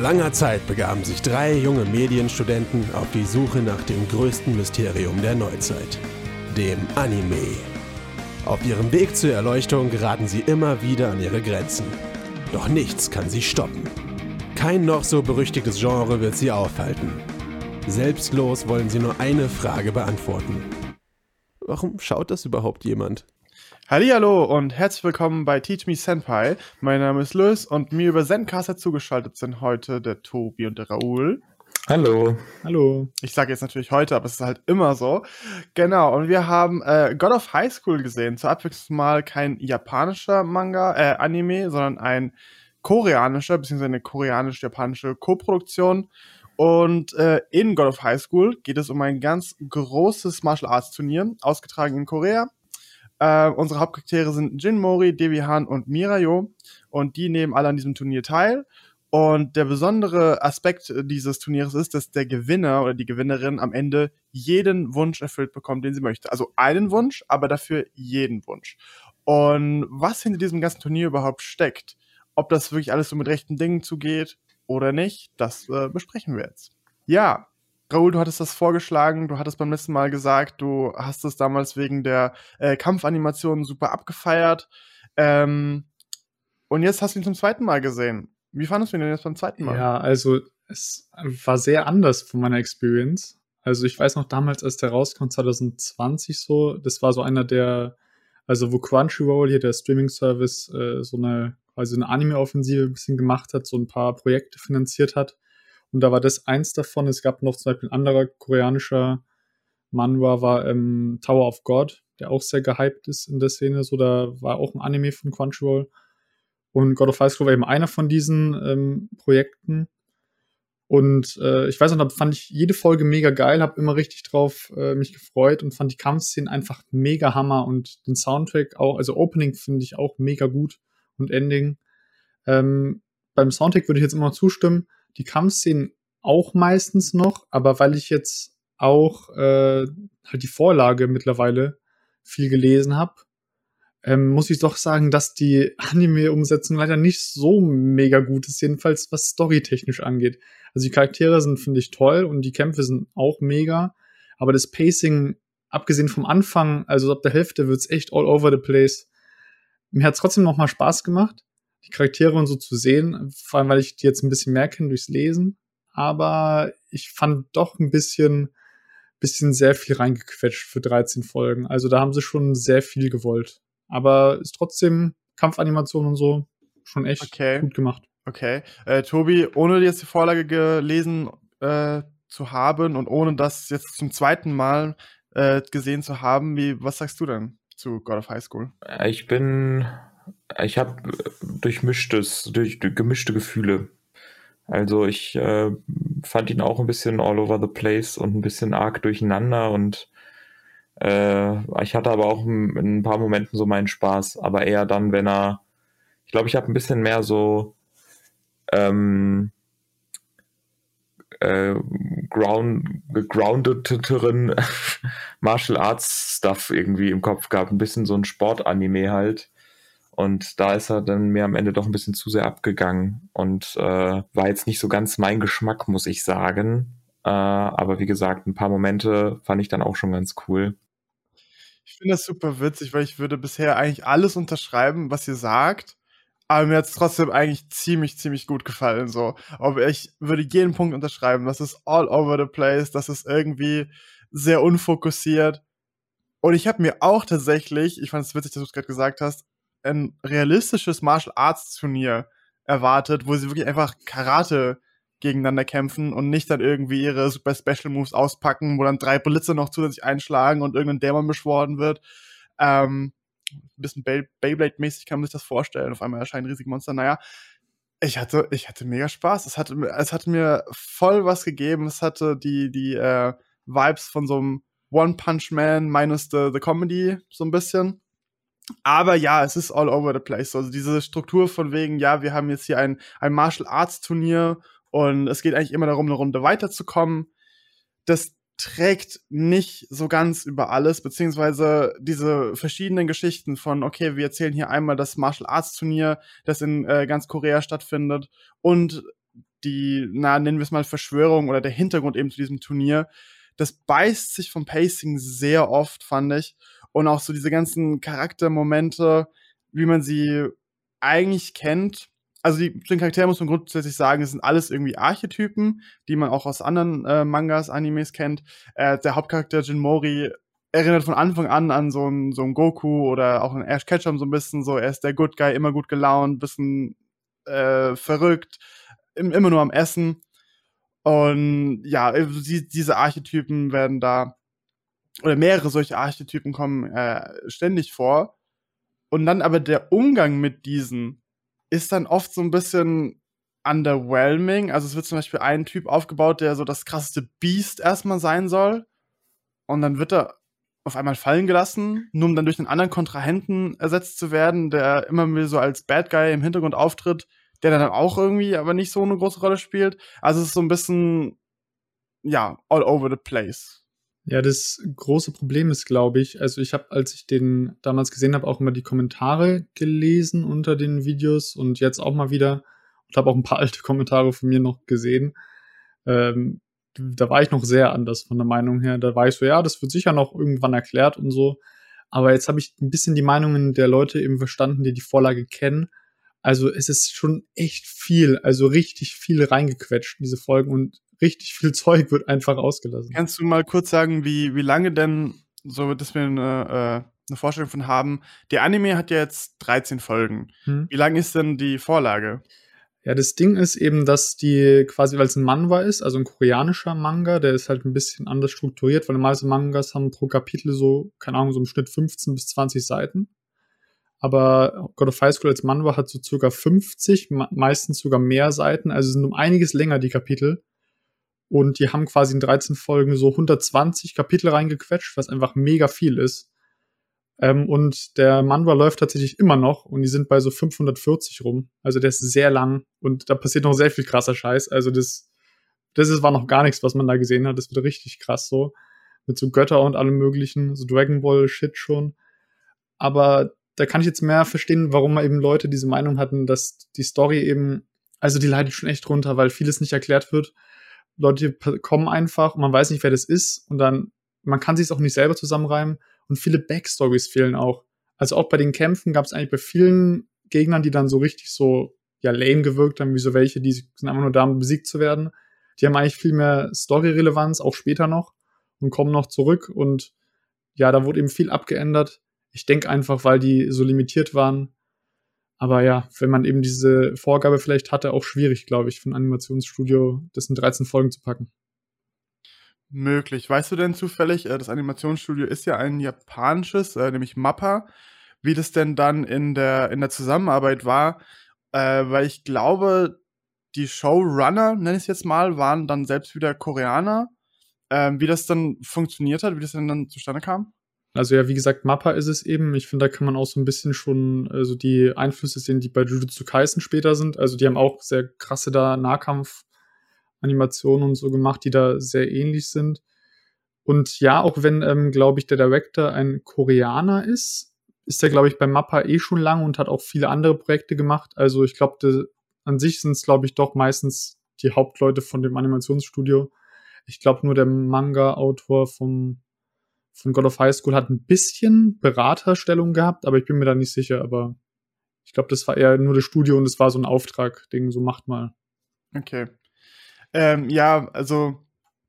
Vor langer Zeit begaben sich drei junge Medienstudenten auf die Suche nach dem größten Mysterium der Neuzeit, dem Anime. Auf ihrem Weg zur Erleuchtung geraten sie immer wieder an ihre Grenzen. Doch nichts kann sie stoppen. Kein noch so berüchtigtes Genre wird sie aufhalten. Selbstlos wollen sie nur eine Frage beantworten. Warum schaut das überhaupt jemand? Hallo und herzlich willkommen bei Teach Me Senpai. Mein Name ist Luis und mir über Zencaster zugeschaltet sind heute der Tobi und der Raoul. Hallo. Hallo. Ich sage jetzt natürlich heute, aber es ist halt immer so. Genau, und wir haben äh, God of High School gesehen. Zur Abwechslung mal kein japanischer Manga, äh, Anime, sondern ein koreanischer, beziehungsweise eine koreanisch-japanische Koproduktion. Und äh, in God of High School geht es um ein ganz großes Martial Arts Turnier, ausgetragen in Korea. Äh, unsere Hauptcharaktere sind Jin Mori, Devi Han und Mirayo. Und die nehmen alle an diesem Turnier teil. Und der besondere Aspekt dieses Turniers ist, dass der Gewinner oder die Gewinnerin am Ende jeden Wunsch erfüllt bekommt, den sie möchte. Also einen Wunsch, aber dafür jeden Wunsch. Und was hinter diesem ganzen Turnier überhaupt steckt, ob das wirklich alles so mit rechten Dingen zugeht oder nicht, das äh, besprechen wir jetzt. Ja, Raoul, du hattest das vorgeschlagen, du hattest beim letzten Mal gesagt, du hast es damals wegen der äh, Kampfanimation super abgefeiert. Ähm, und jetzt hast du ihn zum zweiten Mal gesehen. Wie fandest du ihn denn jetzt beim zweiten Mal? Ja, also es war sehr anders von meiner Experience. Also ich weiß noch damals, als der rauskam, 2020 so, das war so einer der, also wo Crunchyroll hier, der Streaming-Service, äh, so eine quasi eine Anime-Offensive ein bisschen gemacht hat, so ein paar Projekte finanziert hat. Und da war das eins davon. Es gab noch zum Beispiel ein anderer koreanischer Manhwa, war ähm, Tower of God, der auch sehr gehypt ist in der Szene. So, da war auch ein Anime von Crunchyroll. Und God of High School war eben einer von diesen ähm, Projekten. Und äh, ich weiß noch, da fand ich jede Folge mega geil, habe immer richtig drauf äh, mich gefreut und fand die Kampfszenen einfach mega Hammer und den Soundtrack auch, also Opening finde ich auch mega gut und Ending. Ähm, beim Soundtrack würde ich jetzt immer zustimmen. Die Kampfszenen auch meistens noch, aber weil ich jetzt auch äh, halt die Vorlage mittlerweile viel gelesen habe, ähm, muss ich doch sagen, dass die Anime-Umsetzung leider nicht so mega gut ist, jedenfalls was storytechnisch angeht. Also die Charaktere sind, finde ich, toll und die Kämpfe sind auch mega, aber das Pacing, abgesehen vom Anfang, also ab der Hälfte, wird's echt all over the place mir hat es trotzdem noch mal Spaß gemacht, die Charaktere und so zu sehen, vor allem weil ich die jetzt ein bisschen mehr kenne durchs Lesen. Aber ich fand doch ein bisschen, bisschen sehr viel reingequetscht für 13 Folgen. Also da haben sie schon sehr viel gewollt. Aber ist trotzdem Kampfanimation und so schon echt okay. gut gemacht. Okay. Äh, Tobi, ohne jetzt die Vorlage gelesen äh, zu haben und ohne das jetzt zum zweiten Mal äh, gesehen zu haben, wie, was sagst du denn? zu God of High School? Äh, ich bin, ich habe durchmischtes, durch, durch, gemischte Gefühle. Also ich äh, fand ihn auch ein bisschen all over the place und ein bisschen arg durcheinander und äh, ich hatte aber auch in ein paar Momenten so meinen Spaß, aber eher dann, wenn er, ich glaube, ich habe ein bisschen mehr so ähm, äh, ground, gegroundeteren Martial Arts Stuff irgendwie im Kopf gehabt. Ein bisschen so ein Sportanime halt. Und da ist er dann mir am Ende doch ein bisschen zu sehr abgegangen und äh, war jetzt nicht so ganz mein Geschmack, muss ich sagen. Äh, aber wie gesagt, ein paar Momente fand ich dann auch schon ganz cool. Ich finde das super witzig, weil ich würde bisher eigentlich alles unterschreiben, was ihr sagt aber mir hat es trotzdem eigentlich ziemlich, ziemlich gut gefallen. So. Aber ich würde jeden Punkt unterschreiben. Das ist all over the place, das ist irgendwie sehr unfokussiert. Und ich habe mir auch tatsächlich, ich fand es witzig, dass du es gerade gesagt hast, ein realistisches Martial Arts Turnier erwartet, wo sie wirklich einfach Karate gegeneinander kämpfen und nicht dann irgendwie ihre super Special Moves auspacken, wo dann drei Blitze noch zusätzlich einschlagen und irgendein Dämon beschworen wird. Ähm, ein bisschen Beyblade-mäßig kann man sich das vorstellen. Auf einmal erscheinen riesige Monster. Naja, ich hatte, ich hatte mega Spaß. Es hatte, es hatte mir voll was gegeben. Es hatte die, die äh, Vibes von so einem One Punch Man minus the, the Comedy so ein bisschen. Aber ja, es ist all over the place. Also diese Struktur von wegen, ja, wir haben jetzt hier ein, ein Martial Arts Turnier und es geht eigentlich immer darum, eine Runde weiterzukommen. Das trägt nicht so ganz über alles, beziehungsweise diese verschiedenen Geschichten von, okay, wir erzählen hier einmal das Martial Arts Turnier, das in äh, ganz Korea stattfindet und die, na, nennen wir es mal Verschwörung oder der Hintergrund eben zu diesem Turnier, das beißt sich vom Pacing sehr oft, fand ich. Und auch so diese ganzen Charaktermomente, wie man sie eigentlich kennt. Also die, den Charakteren muss man grundsätzlich sagen, es sind alles irgendwie Archetypen, die man auch aus anderen äh, Mangas, Animes kennt. Äh, der Hauptcharakter Jin Mori erinnert von Anfang an an so einen so Goku oder auch einen Ash Ketchum so ein bisschen so. Er ist der Good Guy, immer gut gelaunt, bisschen äh, verrückt, immer nur am Essen. Und ja, äh, die, diese Archetypen werden da, oder mehrere solche Archetypen kommen äh, ständig vor. Und dann aber der Umgang mit diesen ist dann oft so ein bisschen underwhelming. Also es wird zum Beispiel ein Typ aufgebaut, der so das krasseste Beast erstmal sein soll. Und dann wird er auf einmal fallen gelassen, nur um dann durch einen anderen Kontrahenten ersetzt zu werden, der immer wieder so als Bad Guy im Hintergrund auftritt der dann auch irgendwie aber nicht so eine große Rolle spielt. Also es ist so ein bisschen, ja, all over the place. Ja, das große Problem ist, glaube ich, also ich habe, als ich den damals gesehen habe, auch immer die Kommentare gelesen unter den Videos und jetzt auch mal wieder und habe auch ein paar alte Kommentare von mir noch gesehen. Ähm, da war ich noch sehr anders von der Meinung her. Da war ich so, ja, das wird sicher noch irgendwann erklärt und so. Aber jetzt habe ich ein bisschen die Meinungen der Leute eben verstanden, die die Vorlage kennen also es ist schon echt viel, also richtig viel reingequetscht in diese Folgen und richtig viel Zeug wird einfach ausgelassen. Kannst du mal kurz sagen, wie, wie lange denn, so dass wir eine, äh, eine Vorstellung von haben, der Anime hat ja jetzt 13 Folgen. Hm. Wie lang ist denn die Vorlage? Ja, das Ding ist eben, dass die quasi, weil es ein Manhwa ist, also ein koreanischer Manga, der ist halt ein bisschen anders strukturiert, weil normalerweise Mangas haben pro Kapitel so, keine Ahnung, so im Schnitt 15 bis 20 Seiten aber God of High School als Manhwa hat so circa 50, meistens sogar mehr Seiten, also sind um einiges länger die Kapitel. Und die haben quasi in 13 Folgen so 120 Kapitel reingequetscht, was einfach mega viel ist. Ähm, und der Manhwa läuft tatsächlich immer noch und die sind bei so 540 rum. Also der ist sehr lang und da passiert noch sehr viel krasser Scheiß. Also das, das ist, war noch gar nichts, was man da gesehen hat. Das wird richtig krass so. Mit so Götter und allem möglichen, so Dragon Ball Shit schon. Aber da kann ich jetzt mehr verstehen, warum eben Leute diese Meinung hatten, dass die Story eben, also die leidet schon echt runter, weil vieles nicht erklärt wird. Leute kommen einfach und man weiß nicht, wer das ist und dann, man kann sich es auch nicht selber zusammenreimen und viele Backstories fehlen auch. Also auch bei den Kämpfen gab es eigentlich bei vielen Gegnern, die dann so richtig so, ja, lame gewirkt haben, wie so welche, die sind einfach nur da, um besiegt zu werden. Die haben eigentlich viel mehr Story-Relevanz, auch später noch und kommen noch zurück und ja, da wurde eben viel abgeändert ich denke einfach, weil die so limitiert waren. Aber ja, wenn man eben diese Vorgabe vielleicht hatte, auch schwierig, glaube ich, ein Animationsstudio, das in 13 Folgen zu packen. Möglich. Weißt du denn zufällig, äh, das Animationsstudio ist ja ein japanisches, äh, nämlich Mappa, wie das denn dann in der, in der Zusammenarbeit war? Äh, weil ich glaube, die Showrunner, nenne ich es jetzt mal, waren dann selbst wieder Koreaner. Ähm, wie das dann funktioniert hat, wie das denn dann zustande kam? Also ja, wie gesagt, Mappa ist es eben. Ich finde, da kann man auch so ein bisschen schon also die Einflüsse sehen, die bei Jujutsu Kaisen später sind. Also die haben auch sehr krasse da Nahkampf-Animationen und so gemacht, die da sehr ähnlich sind. Und ja, auch wenn, ähm, glaube ich, der Director ein Koreaner ist, ist er, glaube ich, bei Mappa eh schon lang und hat auch viele andere Projekte gemacht. Also ich glaube, an sich sind es, glaube ich, doch meistens die Hauptleute von dem Animationsstudio. Ich glaube, nur der Manga-Autor vom von God of High School hat ein bisschen Beraterstellung gehabt, aber ich bin mir da nicht sicher. Aber ich glaube, das war eher nur das Studio und es war so ein Auftrag-Ding, so macht mal. Okay. Ähm, ja, also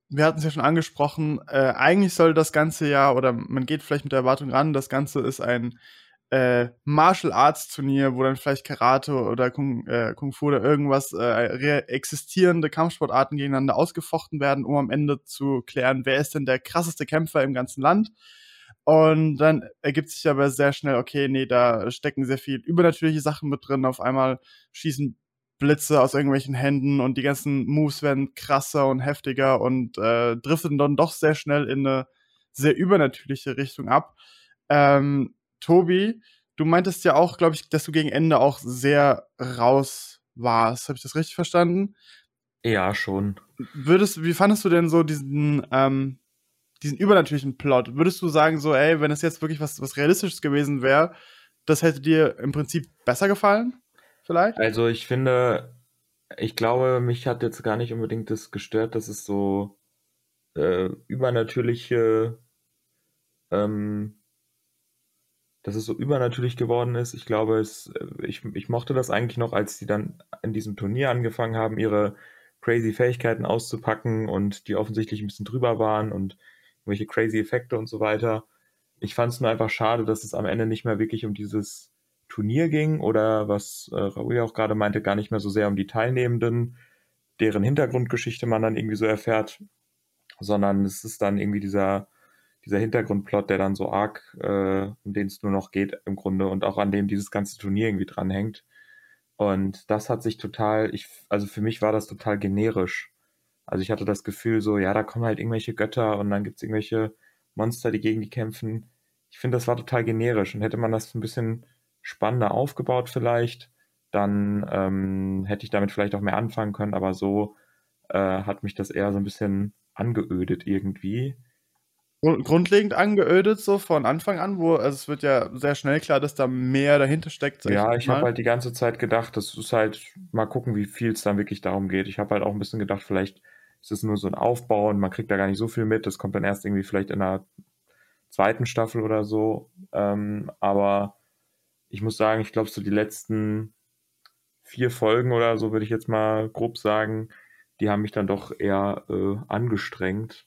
wir hatten es ja schon angesprochen, äh, eigentlich soll das Ganze ja, oder man geht vielleicht mit der Erwartung ran, das Ganze ist ein äh, Martial Arts Turnier, wo dann vielleicht Karate oder Kung, äh, Kung Fu oder irgendwas äh, existierende Kampfsportarten gegeneinander ausgefochten werden, um am Ende zu klären, wer ist denn der krasseste Kämpfer im ganzen Land. Und dann ergibt sich aber sehr schnell, okay, nee, da stecken sehr viel übernatürliche Sachen mit drin. Auf einmal schießen Blitze aus irgendwelchen Händen und die ganzen Moves werden krasser und heftiger und äh, driften dann doch sehr schnell in eine sehr übernatürliche Richtung ab. Ähm, Tobi, du meintest ja auch, glaube ich, dass du gegen Ende auch sehr raus warst. Habe ich das richtig verstanden? Ja, schon. Würdest, wie fandest du denn so diesen, ähm, diesen übernatürlichen Plot? Würdest du sagen, so, ey, wenn es jetzt wirklich was, was Realistisches gewesen wäre, das hätte dir im Prinzip besser gefallen? Vielleicht? Also, ich finde, ich glaube, mich hat jetzt gar nicht unbedingt das gestört, dass es so äh, übernatürliche, ähm, dass es so übernatürlich geworden ist. Ich glaube, es, äh, ich, ich mochte das eigentlich noch, als die dann in diesem Turnier angefangen haben, ihre crazy Fähigkeiten auszupacken und die offensichtlich ein bisschen drüber waren und irgendwelche crazy Effekte und so weiter. Ich fand es nur einfach schade, dass es am Ende nicht mehr wirklich um dieses Turnier ging oder was äh, Raoul auch gerade meinte, gar nicht mehr so sehr um die Teilnehmenden, deren Hintergrundgeschichte man dann irgendwie so erfährt, sondern es ist dann irgendwie dieser, dieser Hintergrundplot, der dann so arg, äh, um den es nur noch geht im Grunde und auch an dem dieses ganze Turnier irgendwie dranhängt. Und das hat sich total, ich, also für mich war das total generisch. Also ich hatte das Gefühl so, ja, da kommen halt irgendwelche Götter und dann gibt es irgendwelche Monster, die gegen die kämpfen. Ich finde, das war total generisch und hätte man das ein bisschen spannender aufgebaut vielleicht, dann ähm, hätte ich damit vielleicht auch mehr anfangen können, aber so äh, hat mich das eher so ein bisschen angeödet irgendwie. Grundlegend angeödet, so von Anfang an, wo also es wird ja sehr schnell klar, dass da mehr dahinter steckt. Ja, ich habe halt die ganze Zeit gedacht, das ist halt, mal gucken, wie viel es dann wirklich darum geht. Ich habe halt auch ein bisschen gedacht, vielleicht ist es nur so ein Aufbau und man kriegt da gar nicht so viel mit. Das kommt dann erst irgendwie vielleicht in der zweiten Staffel oder so. Ähm, aber ich muss sagen, ich glaube, so die letzten vier Folgen oder so, würde ich jetzt mal grob sagen, die haben mich dann doch eher äh, angestrengt.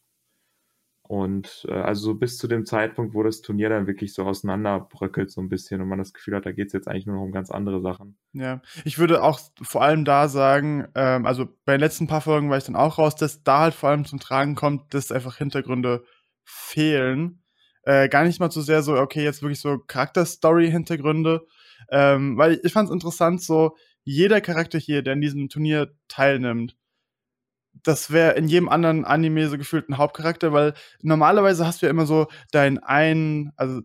Und äh, also so bis zu dem Zeitpunkt, wo das Turnier dann wirklich so auseinanderbröckelt, so ein bisschen und man das Gefühl hat, da geht es jetzt eigentlich nur noch um ganz andere Sachen. Ja, ich würde auch vor allem da sagen, ähm, also bei den letzten paar Folgen war ich dann auch raus, dass da halt vor allem zum Tragen kommt, dass einfach Hintergründe fehlen äh, gar nicht mal so sehr so, okay, jetzt wirklich so Charakterstory-Hintergründe. Ähm, weil ich fand es interessant, so jeder Charakter hier, der in diesem Turnier teilnimmt, das wäre in jedem anderen Anime so gefühlt ein Hauptcharakter, weil normalerweise hast du ja immer so deinen einen, also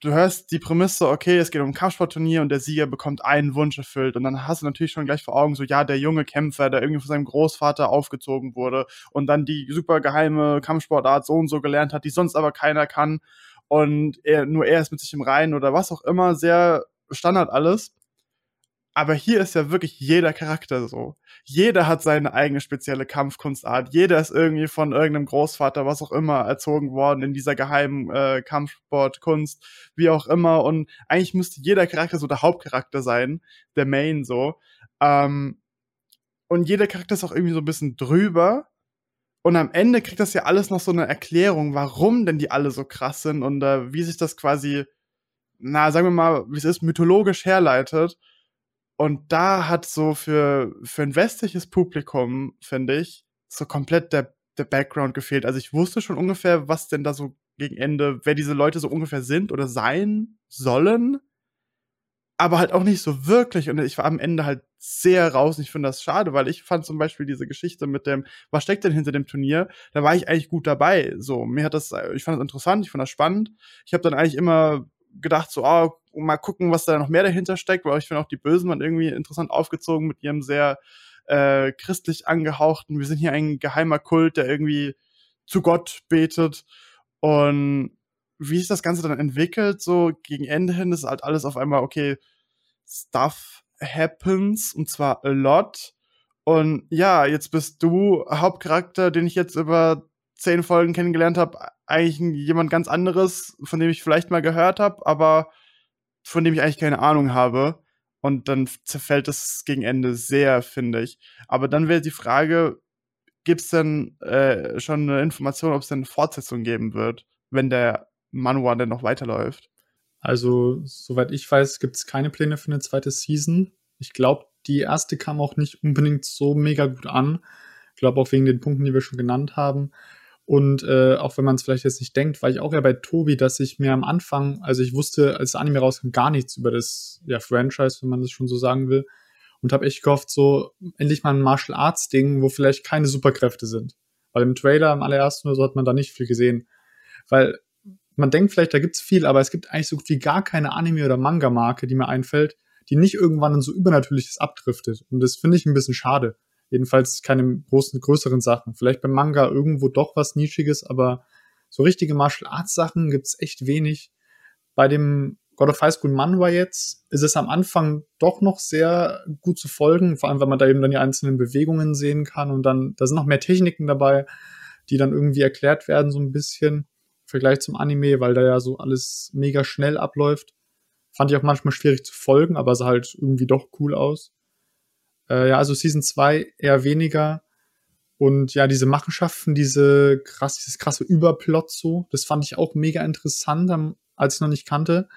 du hörst die Prämisse, okay, es geht um ein Kampfsportturnier und der Sieger bekommt einen Wunsch erfüllt. Und dann hast du natürlich schon gleich vor Augen, so, ja, der junge Kämpfer, der irgendwie von seinem Großvater aufgezogen wurde und dann die super geheime Kampfsportart so und so gelernt hat, die sonst aber keiner kann. Und er, nur er ist mit sich im Reinen oder was auch immer, sehr Standard alles. Aber hier ist ja wirklich jeder Charakter so. Jeder hat seine eigene spezielle Kampfkunstart. Jeder ist irgendwie von irgendeinem Großvater, was auch immer, erzogen worden in dieser geheimen äh, Kampfsportkunst, wie auch immer. Und eigentlich müsste jeder Charakter so der Hauptcharakter sein, der Main so. Ähm, und jeder Charakter ist auch irgendwie so ein bisschen drüber. Und am Ende kriegt das ja alles noch so eine Erklärung, warum denn die alle so krass sind und äh, wie sich das quasi, na, sagen wir mal, wie es ist, mythologisch herleitet. Und da hat so für, für ein westliches Publikum, finde ich, so komplett der, der Background gefehlt. Also ich wusste schon ungefähr, was denn da so gegen Ende, wer diese Leute so ungefähr sind oder sein sollen. Aber halt auch nicht so wirklich. Und ich war am Ende halt sehr raus. Und ich finde das schade, weil ich fand zum Beispiel diese Geschichte mit dem, was steckt denn hinter dem Turnier? Da war ich eigentlich gut dabei. So, mir hat das, ich fand das interessant, ich fand das spannend. Ich habe dann eigentlich immer gedacht, so, oh, mal gucken, was da noch mehr dahinter steckt, weil ich finde auch die Bösen waren irgendwie interessant aufgezogen mit ihrem sehr äh, christlich angehauchten, wir sind hier ein geheimer Kult, der irgendwie zu Gott betet. Und wie sich das Ganze dann entwickelt, so gegen Ende hin, ist halt alles auf einmal, okay, Stuff happens und zwar a lot. Und ja, jetzt bist du Hauptcharakter, den ich jetzt über zehn Folgen kennengelernt habe, eigentlich jemand ganz anderes, von dem ich vielleicht mal gehört habe, aber von dem ich eigentlich keine Ahnung habe. Und dann zerfällt es gegen Ende sehr, finde ich. Aber dann wäre die Frage, gibt es denn äh, schon eine Information, ob es denn eine Fortsetzung geben wird, wenn der Manhwa denn noch weiterläuft? Also, soweit ich weiß, gibt es keine Pläne für eine zweite Season. Ich glaube, die erste kam auch nicht unbedingt so mega gut an. Ich glaube auch wegen den Punkten, die wir schon genannt haben. Und äh, auch wenn man es vielleicht jetzt nicht denkt, war ich auch ja bei Tobi, dass ich mir am Anfang, also ich wusste, als Anime rauskam, gar nichts über das ja, Franchise, wenn man das schon so sagen will. Und habe echt gehofft, so endlich mal ein Martial Arts Ding, wo vielleicht keine Superkräfte sind. Weil im Trailer, im allerersten oder so, hat man da nicht viel gesehen. Weil man denkt vielleicht, da gibt's viel, aber es gibt eigentlich so gut wie gar keine Anime- oder Manga-Marke, die mir einfällt, die nicht irgendwann in so Übernatürliches abdriftet. Und das finde ich ein bisschen schade. Jedenfalls keine großen, größeren Sachen. Vielleicht beim Manga irgendwo doch was Nischiges, aber so richtige Martial Arts Sachen gibt's echt wenig. Bei dem God of High School Manhwa jetzt ist es am Anfang doch noch sehr gut zu folgen, vor allem, weil man da eben dann die einzelnen Bewegungen sehen kann und dann, da sind noch mehr Techniken dabei, die dann irgendwie erklärt werden, so ein bisschen im Vergleich zum Anime, weil da ja so alles mega schnell abläuft. Fand ich auch manchmal schwierig zu folgen, aber sah halt irgendwie doch cool aus. Äh, ja, also Season 2 eher weniger. Und ja, diese Machenschaften, diese krass, dieses krasse Überplot so, das fand ich auch mega interessant, als ich noch nicht kannte.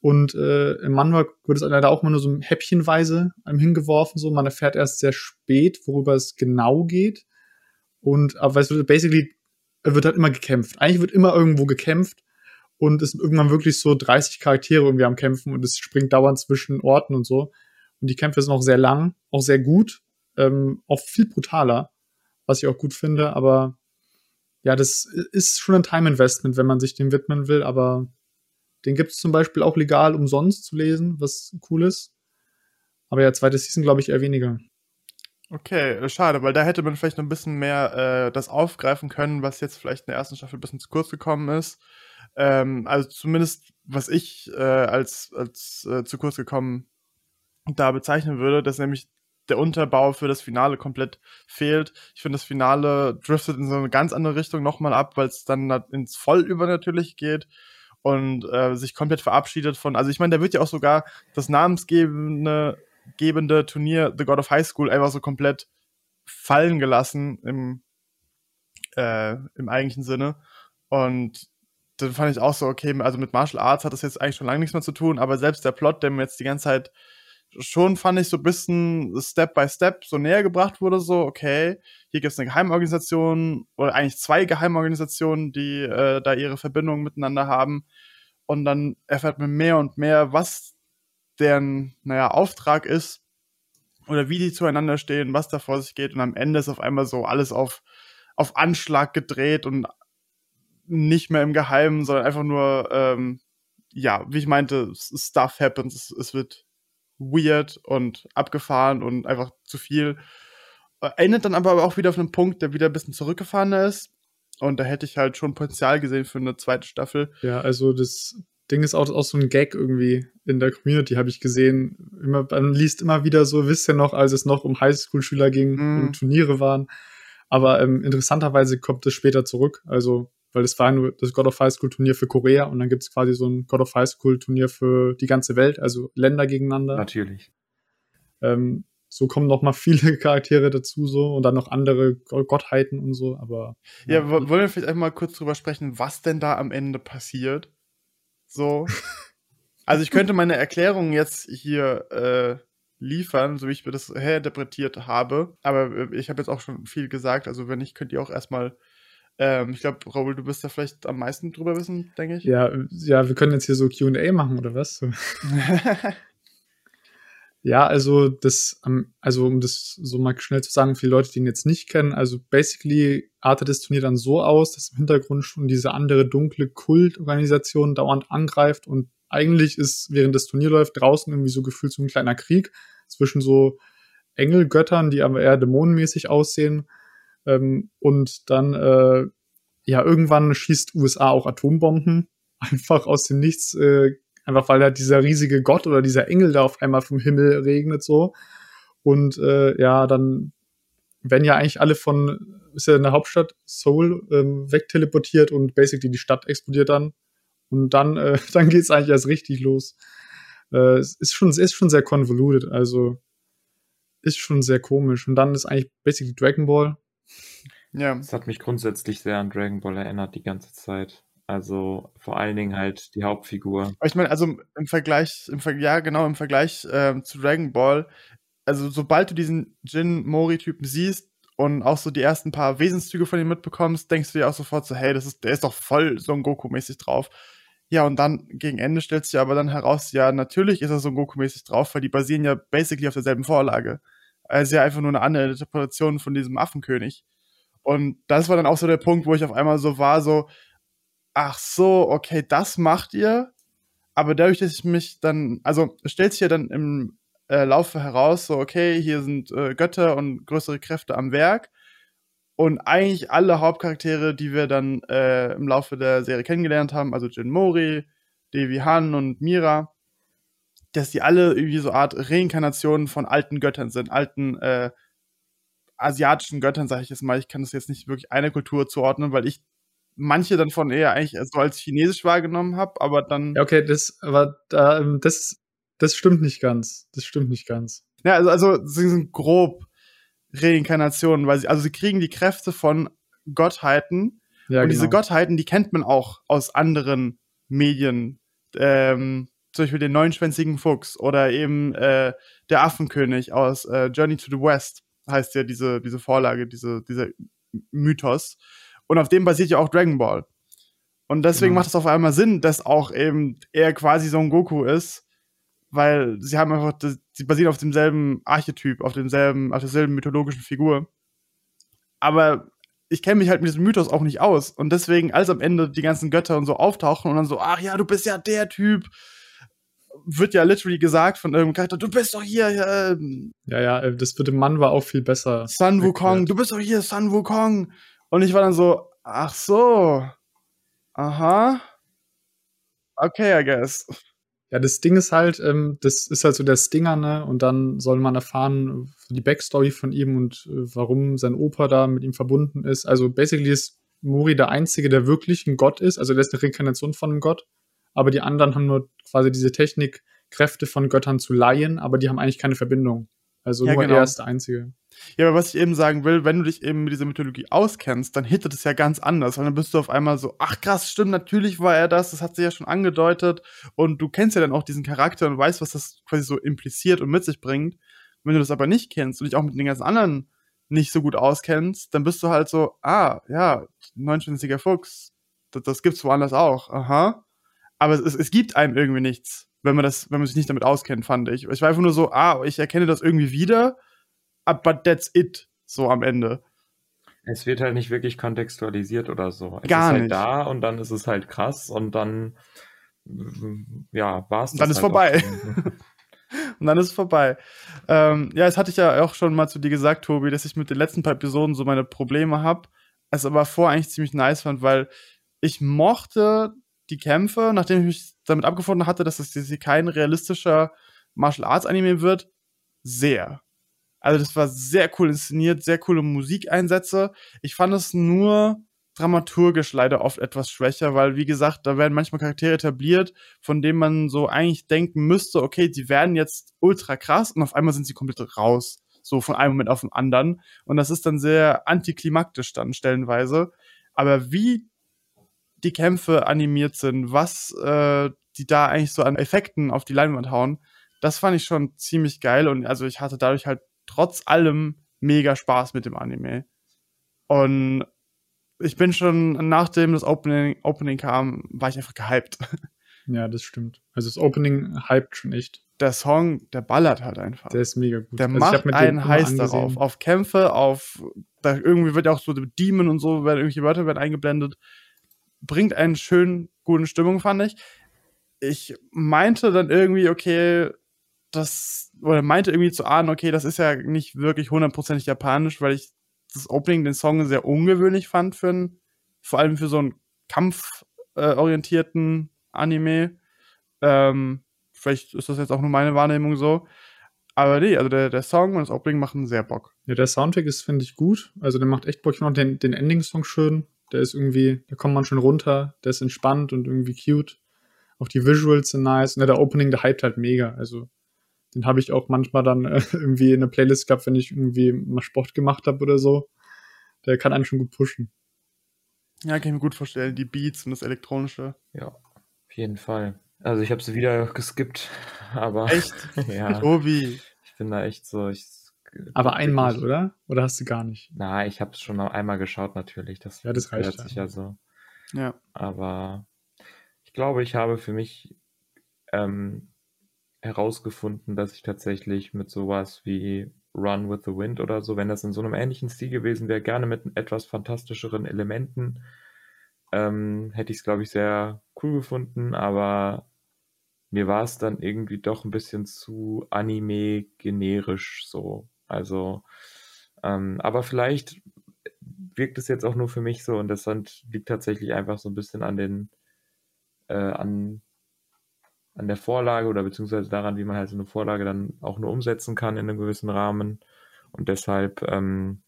Und äh, im Manual wird es leider auch mal nur so häppchenweise einem hingeworfen. So, man erfährt erst sehr spät, worüber es genau geht. Und aber es wird basically wird halt immer gekämpft. Eigentlich wird immer irgendwo gekämpft und es sind irgendwann wirklich so 30 Charaktere irgendwie am Kämpfen und es springt dauernd zwischen Orten und so. Und die Kämpfe sind auch sehr lang, auch sehr gut, ähm, auch viel brutaler, was ich auch gut finde. Aber ja, das ist schon ein Time Investment, wenn man sich dem widmen will. Aber den gibt es zum Beispiel auch legal umsonst zu lesen, was cool ist. Aber ja, zweite Season glaube ich eher weniger. Okay, äh, schade, weil da hätte man vielleicht noch ein bisschen mehr äh, das aufgreifen können, was jetzt vielleicht in der ersten Staffel ein bisschen zu kurz gekommen ist. Ähm, also zumindest, was ich äh, als, als äh, zu kurz gekommen da bezeichnen würde, dass nämlich der Unterbau für das Finale komplett fehlt. Ich finde, das Finale driftet in so eine ganz andere Richtung nochmal ab, weil es dann ins Vollübernatürlich geht und äh, sich komplett verabschiedet von, also ich meine, da wird ja auch sogar das namensgebende gebende Turnier The God of High School einfach so komplett fallen gelassen im, äh, im eigentlichen Sinne. Und dann fand ich auch so, okay, also mit Martial Arts hat das jetzt eigentlich schon lange nichts mehr zu tun, aber selbst der Plot, der mir jetzt die ganze Zeit schon fand ich so ein bisschen Step by Step so näher gebracht wurde, so, okay, hier gibt es eine Geheimorganisation oder eigentlich zwei Geheimorganisationen, die äh, da ihre Verbindungen miteinander haben. Und dann erfährt man mehr und mehr, was deren, naja, Auftrag ist oder wie die zueinander stehen, was da vor sich geht. Und am Ende ist auf einmal so alles auf, auf Anschlag gedreht und nicht mehr im Geheimen, sondern einfach nur, ähm, ja, wie ich meinte, Stuff happens, es, es wird weird und abgefahren und einfach zu viel. Äh, endet dann aber auch wieder auf einem Punkt, der wieder ein bisschen zurückgefahrener ist. Und da hätte ich halt schon Potenzial gesehen für eine zweite Staffel. Ja, also das Ding ist auch, auch so ein Gag irgendwie in der Community, habe ich gesehen. Immer, man liest immer wieder so, wisst ihr noch, als es noch um Highschool-Schüler ging mm. und Turniere waren. Aber ähm, interessanterweise kommt es später zurück. Also weil es war nur das God of High School Turnier für Korea und dann gibt es quasi so ein God of High School Turnier für die ganze Welt, also Länder gegeneinander. Natürlich. Ähm, so kommen noch mal viele Charaktere dazu so und dann noch andere Gottheiten und so, aber ja, ja wollen wir vielleicht einmal kurz drüber sprechen, was denn da am Ende passiert? So. also ich könnte meine Erklärung jetzt hier äh, liefern, so wie ich mir das herinterpretiert habe, aber ich habe jetzt auch schon viel gesagt, also wenn nicht, könnt ihr auch erstmal ähm, ich glaube, Raoul, du bist da vielleicht am meisten drüber wissen, denke ich. Ja, ja, wir können jetzt hier so QA machen, oder was? ja, also das, also um das so mal schnell zu sagen, für die Leute, die ihn jetzt nicht kennen, also basically artet das Turnier dann so aus, dass im Hintergrund schon diese andere dunkle Kultorganisation dauernd angreift und eigentlich ist, während das Turnier läuft, draußen irgendwie so gefühlt so ein kleiner Krieg zwischen so Engelgöttern, die aber eher dämonenmäßig aussehen ähm, und dann, äh, ja, irgendwann schießt USA auch Atombomben. Einfach aus dem Nichts, äh, einfach weil da dieser riesige Gott oder dieser Engel da auf einmal vom Himmel regnet so. Und äh, ja, dann werden ja eigentlich alle von, ist ja in der Hauptstadt Seoul ähm, wegteleportiert und basically die Stadt explodiert dann. Und dann, äh, dann geht's eigentlich erst richtig los. Äh, es ist schon, es ist schon sehr convoluted, also ist schon sehr komisch. Und dann ist eigentlich basically Dragon Ball. Ja. Es hat mich grundsätzlich sehr an Dragon Ball erinnert die ganze Zeit. Also vor allen Dingen halt die Hauptfigur. ich meine, also im Vergleich, im Ver ja genau, im Vergleich ähm, zu Dragon Ball, also sobald du diesen Jin-Mori-Typen siehst und auch so die ersten paar Wesenszüge von ihm mitbekommst, denkst du dir auch sofort so, hey, das ist, der ist doch voll Son Goku-mäßig drauf. Ja, und dann gegen Ende stellt sich aber dann heraus, ja, natürlich ist er Son Goku-mäßig drauf, weil die basieren ja basically auf derselben Vorlage. Also ja einfach nur eine andere Interpretation von diesem Affenkönig. Und das war dann auch so der Punkt, wo ich auf einmal so war, so, ach so, okay, das macht ihr. Aber dadurch, dass ich mich dann, also stellt sich ja dann im äh, Laufe heraus, so, okay, hier sind äh, Götter und größere Kräfte am Werk. Und eigentlich alle Hauptcharaktere, die wir dann äh, im Laufe der Serie kennengelernt haben, also Jin Mori, Devi Han und Mira, dass die alle irgendwie so Art Reinkarnationen von alten Göttern sind, alten äh, asiatischen Göttern, sage ich jetzt mal. Ich kann das jetzt nicht wirklich einer Kultur zuordnen, weil ich manche dann von eher eigentlich so als chinesisch wahrgenommen habe, aber dann. Ja, okay, das, aber äh, das, das stimmt nicht ganz. Das stimmt nicht ganz. Ja, also, also sie sind grob Reinkarnationen, weil sie, also sie kriegen die Kräfte von Gottheiten. Ja, und genau. diese Gottheiten, die kennt man auch aus anderen Medien. Ähm, zum Beispiel den neunschwänzigen Fuchs oder eben äh, der Affenkönig aus äh, Journey to the West heißt ja diese, diese Vorlage, diese, dieser Mythos. Und auf dem basiert ja auch Dragon Ball. Und deswegen genau. macht es auf einmal Sinn, dass auch eben er quasi so ein Goku ist, weil sie haben einfach, das, sie basieren auf demselben Archetyp, auf demselben, auf derselben mythologischen Figur. Aber ich kenne mich halt mit diesem Mythos auch nicht aus. Und deswegen, als am Ende die ganzen Götter und so auftauchen und dann so, ach ja, du bist ja der Typ, wird ja literally gesagt von irgendeinem Charakter, du bist doch hier. Äh, ja, ja, äh, das für den Mann war auch viel besser. Sun Wukong, du bist doch hier, Sun Wukong. Und ich war dann so, ach so. Aha. Okay, I guess. Ja, das Ding ist halt, ähm, das ist halt so der Stinger, ne? Und dann soll man erfahren, die Backstory von ihm und äh, warum sein Opa da mit ihm verbunden ist. Also basically ist Mori der Einzige, der wirklich ein Gott ist. Also der ist eine Reinkarnation von einem Gott aber die anderen haben nur quasi diese Technik, Kräfte von Göttern zu leihen, aber die haben eigentlich keine Verbindung. Also ja, nur genau. er ist der Einzige. Ja, aber was ich eben sagen will, wenn du dich eben mit dieser Mythologie auskennst, dann hittet es ja ganz anders, weil dann bist du auf einmal so, ach krass, stimmt, natürlich war er das, das hat sich ja schon angedeutet und du kennst ja dann auch diesen Charakter und weißt, was das quasi so impliziert und mit sich bringt. Wenn du das aber nicht kennst und dich auch mit den ganzen anderen nicht so gut auskennst, dann bist du halt so, ah, ja, 29er Fuchs, das, das gibt's woanders auch, aha aber es, es gibt einem irgendwie nichts, wenn man das, wenn man sich nicht damit auskennt, fand ich. Ich war einfach nur so, ah, ich erkenne das irgendwie wieder, but that's it, so am Ende. Es wird halt nicht wirklich kontextualisiert oder so. Es Gar ist halt nicht. da und dann ist es halt krass und dann, ja, war es Dann ist halt vorbei. und dann ist es vorbei. Ähm, ja, das hatte ich ja auch schon mal zu dir gesagt, Tobi, dass ich mit den letzten paar Episoden so meine Probleme habe. Es aber vor eigentlich ziemlich nice fand, weil ich mochte die Kämpfe, nachdem ich mich damit abgefunden hatte, dass das kein realistischer Martial Arts Anime wird, sehr. Also das war sehr cool inszeniert, sehr coole Musikeinsätze. Ich fand es nur dramaturgisch leider oft etwas schwächer, weil wie gesagt, da werden manchmal Charaktere etabliert, von denen man so eigentlich denken müsste, okay, die werden jetzt ultra krass und auf einmal sind sie komplett raus. So von einem Moment auf den anderen. Und das ist dann sehr antiklimaktisch dann stellenweise. Aber wie die Kämpfe animiert sind, was äh, die da eigentlich so an Effekten auf die Leinwand hauen, das fand ich schon ziemlich geil und also ich hatte dadurch halt trotz allem mega Spaß mit dem Anime. Und ich bin schon, nachdem das Opening, Opening kam, war ich einfach gehypt. Ja, das stimmt. Also das Opening hypt schon echt. Der Song, der ballert halt einfach. Der ist mega gut. Der also macht einen heiß darauf. Auf Kämpfe, auf, da irgendwie wird ja auch so Demon und so, werden irgendwelche Wörter werden eingeblendet bringt einen schönen, guten Stimmung, fand ich. Ich meinte dann irgendwie, okay, das, oder meinte irgendwie zu ahnen, okay, das ist ja nicht wirklich hundertprozentig japanisch, weil ich das Opening, den Song sehr ungewöhnlich fand für einen, vor allem für so einen kampforientierten äh, Anime. Ähm, vielleicht ist das jetzt auch nur meine Wahrnehmung so. Aber nee, also der, der Song und das Opening machen sehr Bock. Ja, der Soundtrack ist, finde ich, gut. Also der macht echt Bock. Ich finde den, den Ending-Song schön. Der ist irgendwie, da kommt man schon runter, der ist entspannt und irgendwie cute. Auch die Visuals sind nice. Und ja, der Opening, der hypt halt mega. Also den habe ich auch manchmal dann äh, irgendwie in der Playlist gehabt, wenn ich irgendwie mal Sport gemacht habe oder so. Der kann einen schon gut pushen. Ja, kann ich mir gut vorstellen. Die Beats und das Elektronische. Ja, auf jeden Fall. Also ich habe sie wieder geskippt, aber. Echt? ja. Tobi. Ich bin da echt so, ich aber einmal, nicht. oder? Oder hast du gar nicht? Na, ich habe es schon einmal geschaut, natürlich. Das, ja, das reicht sich ja so. Ja. Aber ich glaube, ich habe für mich ähm, herausgefunden, dass ich tatsächlich mit sowas wie Run with the Wind oder so, wenn das in so einem ähnlichen Stil gewesen wäre, gerne mit etwas fantastischeren Elementen, ähm, hätte ich es, glaube ich, sehr cool gefunden, aber mir war es dann irgendwie doch ein bisschen zu anime-generisch so. Also, ähm, aber vielleicht wirkt es jetzt auch nur für mich so und das liegt tatsächlich einfach so ein bisschen an den, äh, an an der Vorlage oder beziehungsweise daran, wie man halt so eine Vorlage dann auch nur umsetzen kann in einem gewissen Rahmen. Und deshalb ähm,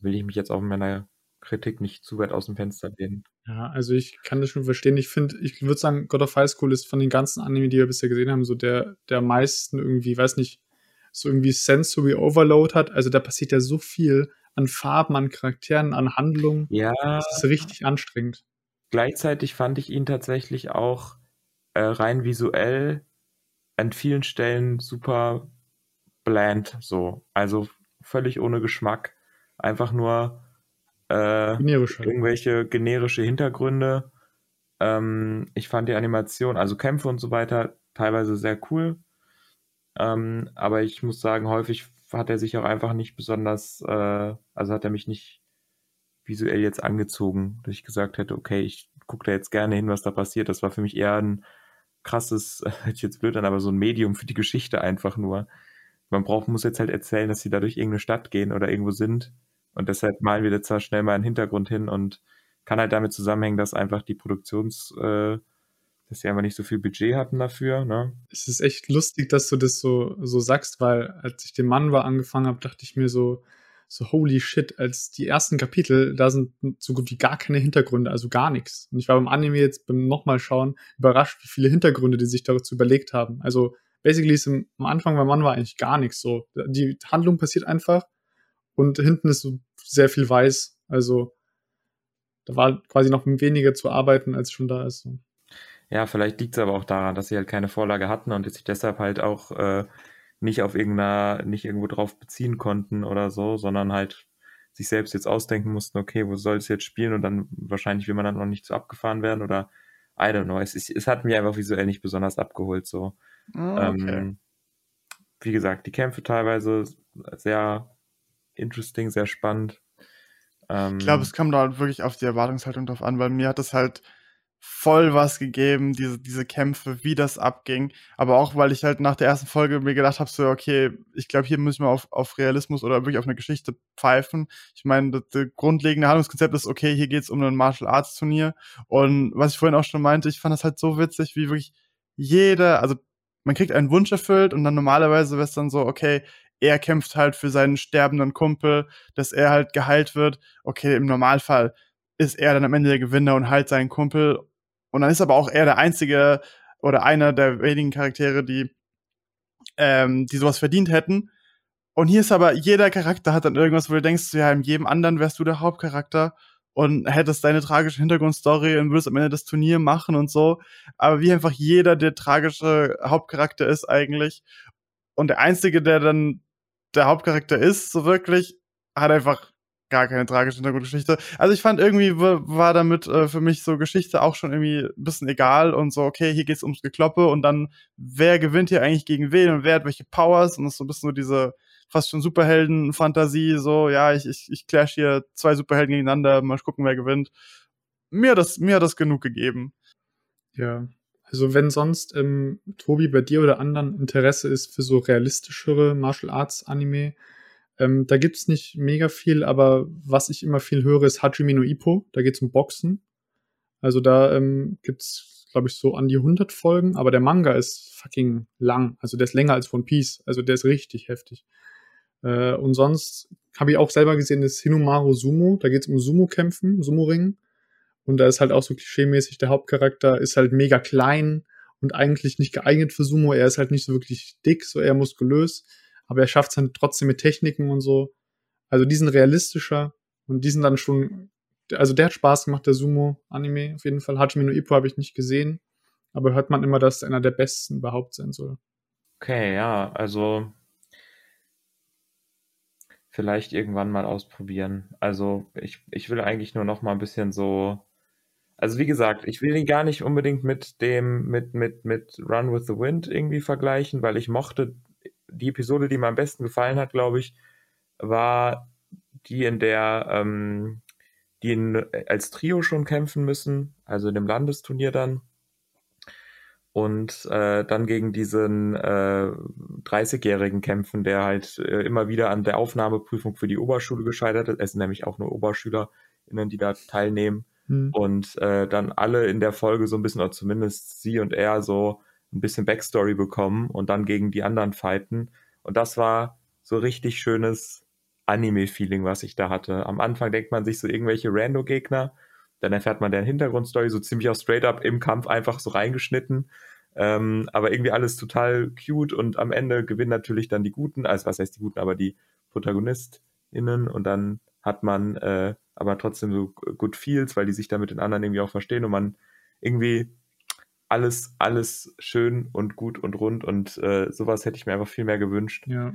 will ich mich jetzt auch in meiner Kritik nicht zu weit aus dem Fenster lehnen. Ja, also ich kann das schon verstehen. Ich finde, ich würde sagen, God of High School ist von den ganzen Anime, die wir bisher gesehen haben, so der, der meisten irgendwie, weiß nicht, so irgendwie Sensory Overload hat. Also da passiert ja so viel an Farben, an Charakteren, an Handlungen. Ja. Das ist richtig anstrengend. Gleichzeitig fand ich ihn tatsächlich auch äh, rein visuell an vielen Stellen super bland, so. Also völlig ohne Geschmack. Einfach nur äh, Generisch halt. irgendwelche generische Hintergründe. Ähm, ich fand die Animation, also Kämpfe und so weiter, teilweise sehr cool. Ähm, aber ich muss sagen, häufig hat er sich auch einfach nicht besonders, äh, also hat er mich nicht visuell jetzt angezogen, dass ich gesagt hätte, okay, ich gucke da jetzt gerne hin, was da passiert. Das war für mich eher ein krasses, hört jetzt blöd an, aber so ein Medium für die Geschichte einfach nur. Man braucht, muss jetzt halt erzählen, dass sie da durch irgendeine Stadt gehen oder irgendwo sind. Und deshalb malen wir da zwar schnell mal einen Hintergrund hin und kann halt damit zusammenhängen, dass einfach die Produktions, äh, dass sie einfach nicht so viel Budget hatten dafür. Ne? Es ist echt lustig, dass du das so, so sagst, weil als ich den Mann war angefangen habe, dachte ich mir so, so holy shit, als die ersten Kapitel, da sind so gut wie gar keine Hintergründe, also gar nichts. Und ich war beim Anime jetzt beim nochmal schauen überrascht, wie viele Hintergründe die sich dazu überlegt haben. Also basically ist im, am Anfang beim Mann war eigentlich gar nichts so. Die Handlung passiert einfach und hinten ist so sehr viel weiß. Also da war quasi noch weniger zu arbeiten, als schon da ist. So. Ja, vielleicht liegt es aber auch daran, dass sie halt keine Vorlage hatten und sich deshalb halt auch äh, nicht auf irgendeiner, nicht irgendwo drauf beziehen konnten oder so, sondern halt sich selbst jetzt ausdenken mussten, okay, wo soll es jetzt spielen und dann wahrscheinlich will man dann noch nicht so abgefahren werden oder I don't know. Es, es hat mich einfach visuell nicht besonders abgeholt so. Oh, okay. Ähm, wie gesagt, die Kämpfe teilweise sehr interesting, sehr spannend. Ähm, Ich glaube, es kommt da halt wirklich auf die Erwartungshaltung drauf an, weil mir hat das halt voll was gegeben, diese, diese Kämpfe, wie das abging. Aber auch, weil ich halt nach der ersten Folge mir gedacht habe, so, okay, ich glaube, hier müssen wir auf, auf Realismus oder wirklich auf eine Geschichte pfeifen. Ich meine, das, das grundlegende Handlungskonzept ist, okay, hier geht's um ein Martial Arts Turnier. Und was ich vorhin auch schon meinte, ich fand das halt so witzig, wie wirklich jeder, also man kriegt einen Wunsch erfüllt und dann normalerweise wäre es dann so, okay, er kämpft halt für seinen sterbenden Kumpel, dass er halt geheilt wird. Okay, im Normalfall ist er dann am Ende der Gewinner und heilt seinen Kumpel. Und dann ist aber auch er der einzige oder einer der wenigen Charaktere, die, ähm, die sowas verdient hätten. Und hier ist aber jeder Charakter hat dann irgendwas, wo du denkst, ja, in jedem anderen wärst du der Hauptcharakter und hättest deine tragische Hintergrundstory und würdest am Ende das Turnier machen und so. Aber wie einfach jeder der tragische Hauptcharakter ist eigentlich. Und der Einzige, der dann der Hauptcharakter ist, so wirklich, hat einfach gar keine tragische Hintergrundgeschichte. Also ich fand irgendwie war damit äh, für mich so Geschichte auch schon irgendwie ein bisschen egal und so, okay, hier geht's ums Gekloppe und dann, wer gewinnt hier eigentlich gegen wen und wer hat welche Powers und das ist so ein bisschen so diese fast schon Superhelden-Fantasie, so, ja, ich, ich, ich clash hier zwei Superhelden gegeneinander, mal gucken, wer gewinnt. Mir hat das, mir hat das genug gegeben. Ja. Also wenn sonst, ähm, Tobi, bei dir oder anderen Interesse ist für so realistischere Martial Arts Anime, ähm, da gibt's nicht mega viel, aber was ich immer viel höre, ist Hajime no Ippo. Da geht's um Boxen. Also da ähm, gibt's, glaube ich, so an die 100 Folgen, aber der Manga ist fucking lang. Also der ist länger als One Piece. Also der ist richtig heftig. Äh, und sonst habe ich auch selber gesehen, das Hinumaru Sumo. Da geht's um Sumo-Kämpfen, Sumo-Ringen. Und da ist halt auch so klischeemäßig, der Hauptcharakter ist halt mega klein und eigentlich nicht geeignet für Sumo. Er ist halt nicht so wirklich dick, so eher muskulös aber er schafft es dann trotzdem mit Techniken und so. Also die sind realistischer und die sind dann schon, also der hat Spaß gemacht, der Sumo-Anime auf jeden Fall. Hajime no Ippo habe ich nicht gesehen, aber hört man immer, dass er einer der besten überhaupt sein soll. Okay, ja, also vielleicht irgendwann mal ausprobieren. Also ich, ich will eigentlich nur noch mal ein bisschen so, also wie gesagt, ich will ihn gar nicht unbedingt mit dem, mit, mit, mit Run with the Wind irgendwie vergleichen, weil ich mochte die Episode, die mir am besten gefallen hat, glaube ich, war die, in der ähm, die in, als Trio schon kämpfen müssen, also in dem Landesturnier dann. Und äh, dann gegen diesen äh, 30-Jährigen kämpfen, der halt äh, immer wieder an der Aufnahmeprüfung für die Oberschule gescheitert ist. Es sind nämlich auch nur OberschülerInnen, die da teilnehmen. Hm. Und äh, dann alle in der Folge so ein bisschen, oder zumindest sie und er so ein bisschen Backstory bekommen und dann gegen die anderen fighten. Und das war so richtig schönes Anime-Feeling, was ich da hatte. Am Anfang denkt man sich so irgendwelche Rando-Gegner, dann erfährt man deren Hintergrundstory so ziemlich auch straight up im Kampf einfach so reingeschnitten. Ähm, aber irgendwie alles total cute und am Ende gewinnen natürlich dann die Guten, also was heißt die Guten, aber die ProtagonistInnen und dann hat man äh, aber trotzdem so good feels, weil die sich da mit den anderen irgendwie auch verstehen und man irgendwie alles, alles schön und gut und rund und äh, sowas hätte ich mir einfach viel mehr gewünscht. Ja.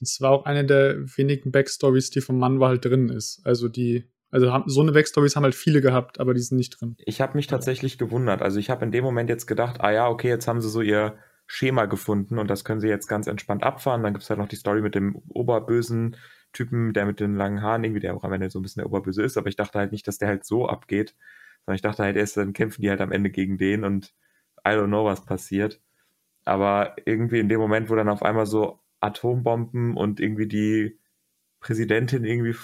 Das war auch eine der wenigen Backstories, die vom Mann war halt drin ist. Also die also haben, so eine Backstories haben halt viele gehabt, aber die sind nicht drin. Ich habe mich tatsächlich gewundert. Also ich habe in dem Moment jetzt gedacht, ah ja, okay, jetzt haben sie so ihr Schema gefunden und das können sie jetzt ganz entspannt abfahren. Dann gibt es halt noch die Story mit dem oberbösen Typen, der mit den langen Haaren, irgendwie, der auch am Ende so ein bisschen der Oberböse ist, aber ich dachte halt nicht, dass der halt so abgeht, sondern ich dachte halt erst, dann kämpfen die halt am Ende gegen den und I don't know, was passiert. Aber irgendwie in dem Moment, wo dann auf einmal so Atombomben und irgendwie die Präsidentin irgendwie,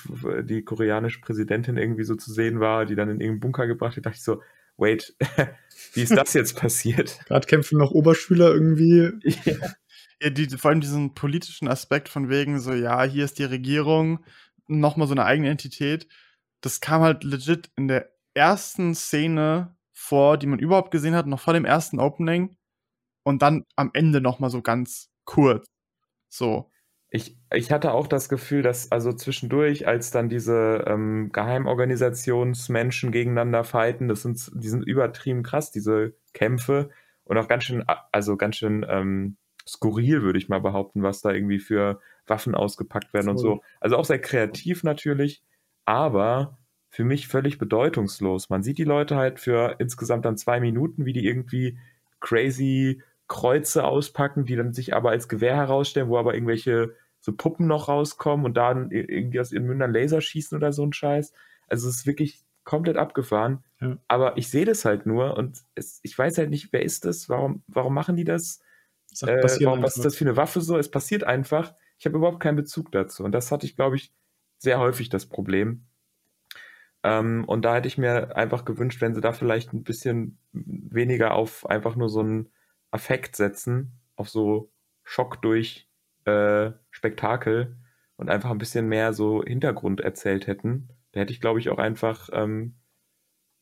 die koreanische Präsidentin irgendwie so zu sehen war, die dann in irgendeinen Bunker gebracht hat, dachte ich so, wait, wie ist das jetzt passiert? Gerade kämpfen noch Oberschüler irgendwie. Ja. ja, die, vor allem diesen politischen Aspekt von wegen so, ja, hier ist die Regierung, nochmal so eine eigene Entität. Das kam halt legit in der ersten Szene vor, die man überhaupt gesehen hat, noch vor dem ersten Opening. Und dann am Ende nochmal so ganz kurz. So. Ich, ich hatte auch das Gefühl, dass also zwischendurch, als dann diese ähm, Geheimorganisationsmenschen gegeneinander fighten, das sind, die sind übertrieben krass, diese Kämpfe. Und auch ganz schön, also ganz schön ähm, skurril, würde ich mal behaupten, was da irgendwie für Waffen ausgepackt werden so. und so. Also auch sehr kreativ natürlich, aber für mich völlig bedeutungslos. Man sieht die Leute halt für insgesamt dann zwei Minuten, wie die irgendwie crazy Kreuze auspacken, die dann sich aber als Gewehr herausstellen, wo aber irgendwelche so Puppen noch rauskommen und dann irgendwie aus ihren Mündern Laser schießen oder so ein Scheiß. Also es ist wirklich komplett abgefahren. Ja. Aber ich sehe das halt nur und es, ich weiß halt nicht, wer ist das? Warum, warum machen die das? Äh, warum, was ist das für eine Waffe so? Es passiert einfach. Ich habe überhaupt keinen Bezug dazu. Und das hatte ich, glaube ich, sehr häufig das Problem. Ähm, und da hätte ich mir einfach gewünscht, wenn sie da vielleicht ein bisschen weniger auf einfach nur so einen Affekt setzen, auf so Schock durch äh, Spektakel und einfach ein bisschen mehr so Hintergrund erzählt hätten, da hätte ich, glaube ich, auch einfach, ähm,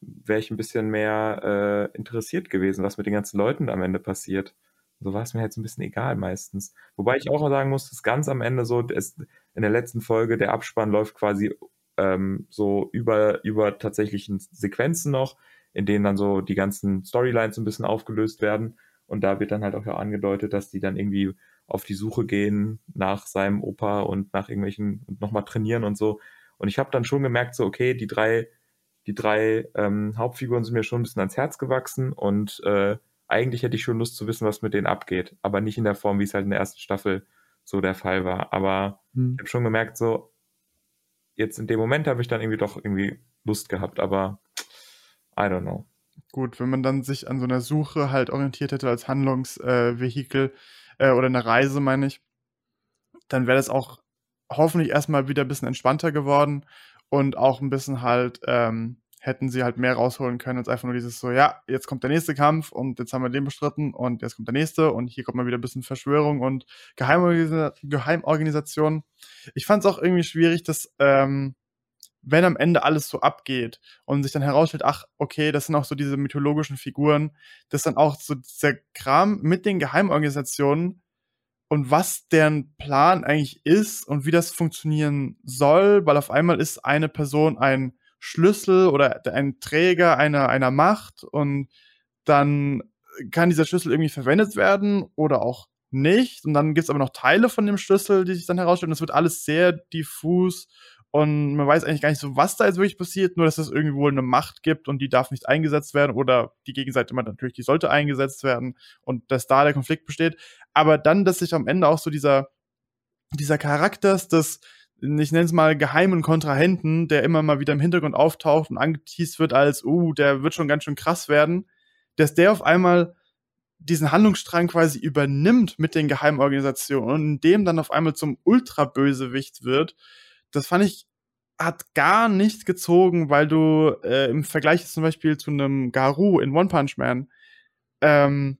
wäre ich ein bisschen mehr äh, interessiert gewesen, was mit den ganzen Leuten am Ende passiert. So war es mir halt so ein bisschen egal meistens. Wobei ich auch sagen muss, dass ganz am Ende so, es, in der letzten Folge, der Abspann läuft quasi ähm, so über, über tatsächlichen Sequenzen noch, in denen dann so die ganzen Storylines ein bisschen aufgelöst werden. Und da wird dann halt auch ja angedeutet, dass die dann irgendwie auf die Suche gehen nach seinem Opa und nach irgendwelchen und nochmal trainieren und so. Und ich habe dann schon gemerkt, so, okay, die drei, die drei ähm, Hauptfiguren sind mir schon ein bisschen ans Herz gewachsen und äh, eigentlich hätte ich schon Lust zu wissen, was mit denen abgeht, aber nicht in der Form, wie es halt in der ersten Staffel so der Fall war. Aber hm. ich habe schon gemerkt, so, jetzt in dem Moment habe ich dann irgendwie doch irgendwie Lust gehabt, aber I don't know. Gut, wenn man dann sich an so einer Suche halt orientiert hätte als Handlungsvehikel, äh, äh, oder eine Reise, meine ich, dann wäre das auch hoffentlich erstmal wieder ein bisschen entspannter geworden und auch ein bisschen halt, ähm, hätten sie halt mehr rausholen können als einfach nur dieses so, ja, jetzt kommt der nächste Kampf und jetzt haben wir den bestritten und jetzt kommt der nächste und hier kommt mal wieder ein bisschen Verschwörung und Geheimorganisa Geheimorganisation. Ich fand es auch irgendwie schwierig, dass, ähm, wenn am Ende alles so abgeht und sich dann herausstellt, ach, okay, das sind auch so diese mythologischen Figuren, dass dann auch so dieser Kram mit den Geheimorganisationen und was deren Plan eigentlich ist und wie das funktionieren soll, weil auf einmal ist eine Person ein Schlüssel oder ein Träger einer, einer Macht und dann kann dieser Schlüssel irgendwie verwendet werden oder auch nicht. Und dann gibt es aber noch Teile von dem Schlüssel, die sich dann herausstellen. Das wird alles sehr diffus und man weiß eigentlich gar nicht so, was da jetzt wirklich passiert, nur dass es irgendwo eine Macht gibt und die darf nicht eingesetzt werden oder die Gegenseite immer natürlich, die sollte eingesetzt werden und dass da der Konflikt besteht. Aber dann, dass sich am Ende auch so dieser, dieser Charakter des, ich nenne es mal geheimen Kontrahenten, der immer mal wieder im Hintergrund auftaucht und angeteased wird als, uh, der wird schon ganz schön krass werden, dass der auf einmal diesen Handlungsstrang quasi übernimmt mit den Geheimorganisationen und dem dann auf einmal zum Ultrabösewicht wird, das fand ich, hat gar nicht gezogen, weil du äh, im Vergleich zum Beispiel zu einem Garu in One Punch Man, ähm,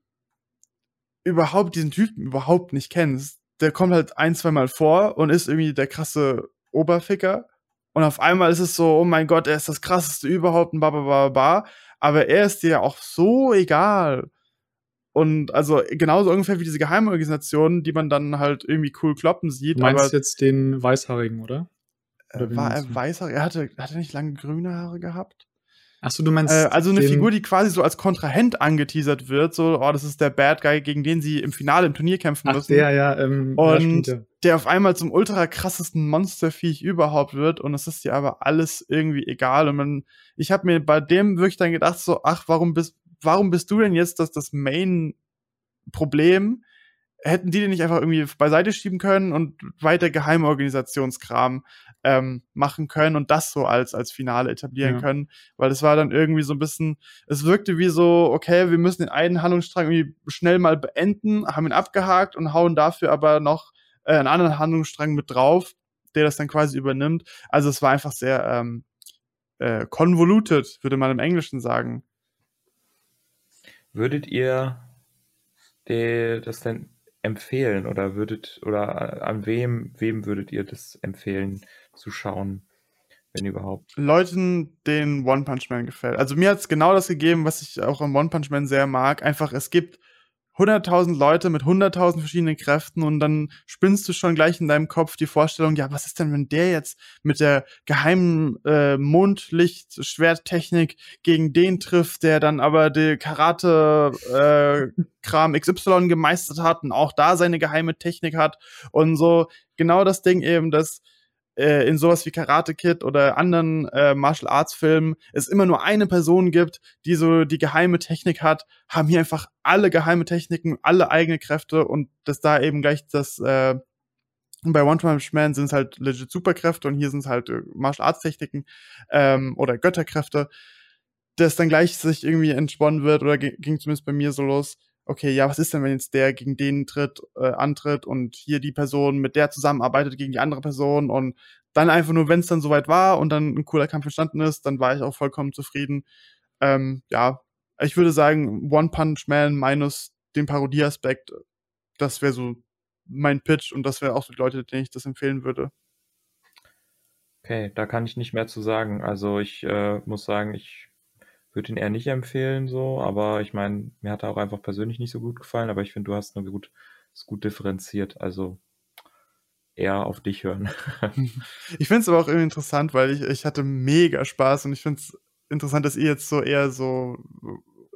überhaupt diesen Typen überhaupt nicht kennst. Der kommt halt ein, zwei Mal vor und ist irgendwie der krasse Oberficker. Und auf einmal ist es so, oh mein Gott, er ist das krasseste überhaupt und ba. Aber er ist dir ja auch so egal. Und also genauso ungefähr wie diese Geheimorganisationen, die man dann halt irgendwie cool kloppen sieht. Du meinst aber, jetzt den Weißhaarigen, oder? Äh, war er weißer? Er hatte, hatte nicht lange grüne Haare gehabt? Achso, du meinst. Äh, also eine Figur, die quasi so als Kontrahent angeteasert wird, so, oh, das ist der Bad Guy, gegen den sie im Finale im Turnier kämpfen Ach, müssen. der, ja, ähm, ja, und stimmt, ja. der auf einmal zum ultra krassesten Monsterviech überhaupt wird und es ist dir aber alles irgendwie egal und man, ich habe mir bei dem wirklich dann gedacht so, ach, warum bist, warum bist du denn jetzt das, das Main Problem? Hätten die den nicht einfach irgendwie beiseite schieben können und weiter Geheimorganisationskram ähm, machen können und das so als, als Finale etablieren Ja. können, weil es war dann irgendwie so ein bisschen, es wirkte wie so, okay, wir müssen den einen Handlungsstrang irgendwie schnell mal beenden, haben ihn abgehakt und hauen dafür aber noch äh, einen anderen Handlungsstrang mit drauf, der das dann quasi übernimmt. Also es war einfach sehr ähm, äh, convoluted, würde man im Englischen sagen. Würdet ihr die, das denn empfehlen oder würdet oder an wem wem würdet ihr das empfehlen zu schauen, wenn überhaupt? Leuten, den One Punch Man gefällt. Also mir hat es genau das gegeben, was ich auch am One Punch Man sehr mag. Einfach, es gibt 100.000 Leute mit 100.000 verschiedenen Kräften und dann spinnst du schon gleich in deinem Kopf die Vorstellung, ja, was ist denn, wenn der jetzt mit der geheimen äh, Mondlicht-Schwerttechnik gegen den trifft, der dann aber die Karate-Kram XY gemeistert hat und auch da seine geheime Technik hat und so. Genau das Ding eben, dass äh, in sowas wie Karate Kid oder anderen äh, Martial Arts Filmen es immer nur eine Person gibt, die so die geheime Technik hat, haben hier einfach alle geheime Techniken, alle eigene Kräfte und dass da eben gleich das äh, bei One Punch Man sind es halt legit Superkräfte und hier sind es halt äh, Martial Arts Techniken ähm, oder Götterkräfte, dass dann gleich sich irgendwie entsponnen wird oder gi- ging zumindest bei mir so los. Okay, ja, was ist denn, wenn jetzt der gegen den tritt, äh, antritt und hier die Person mit der zusammenarbeitet gegen die andere Person und dann einfach nur, wenn es dann soweit war und dann ein cooler Kampf entstanden ist, dann war ich auch vollkommen zufrieden. Ähm, ja, ich würde sagen, One Punch Man minus den Parodieaspekt, das wäre so mein Pitch und das wäre auch so die Leute, denen ich das empfehlen würde. Okay, da kann ich nicht mehr zu sagen. Also ich äh, muss sagen, ich würde ihn eher nicht empfehlen, so, aber ich meine, mir hat er auch einfach persönlich nicht so gut gefallen, aber ich finde, du hast nur gut, ist gut differenziert, also eher auf dich hören. Ich finde es aber auch irgendwie interessant, weil ich, ich hatte mega Spaß und ich finde es interessant, dass ihr jetzt so eher so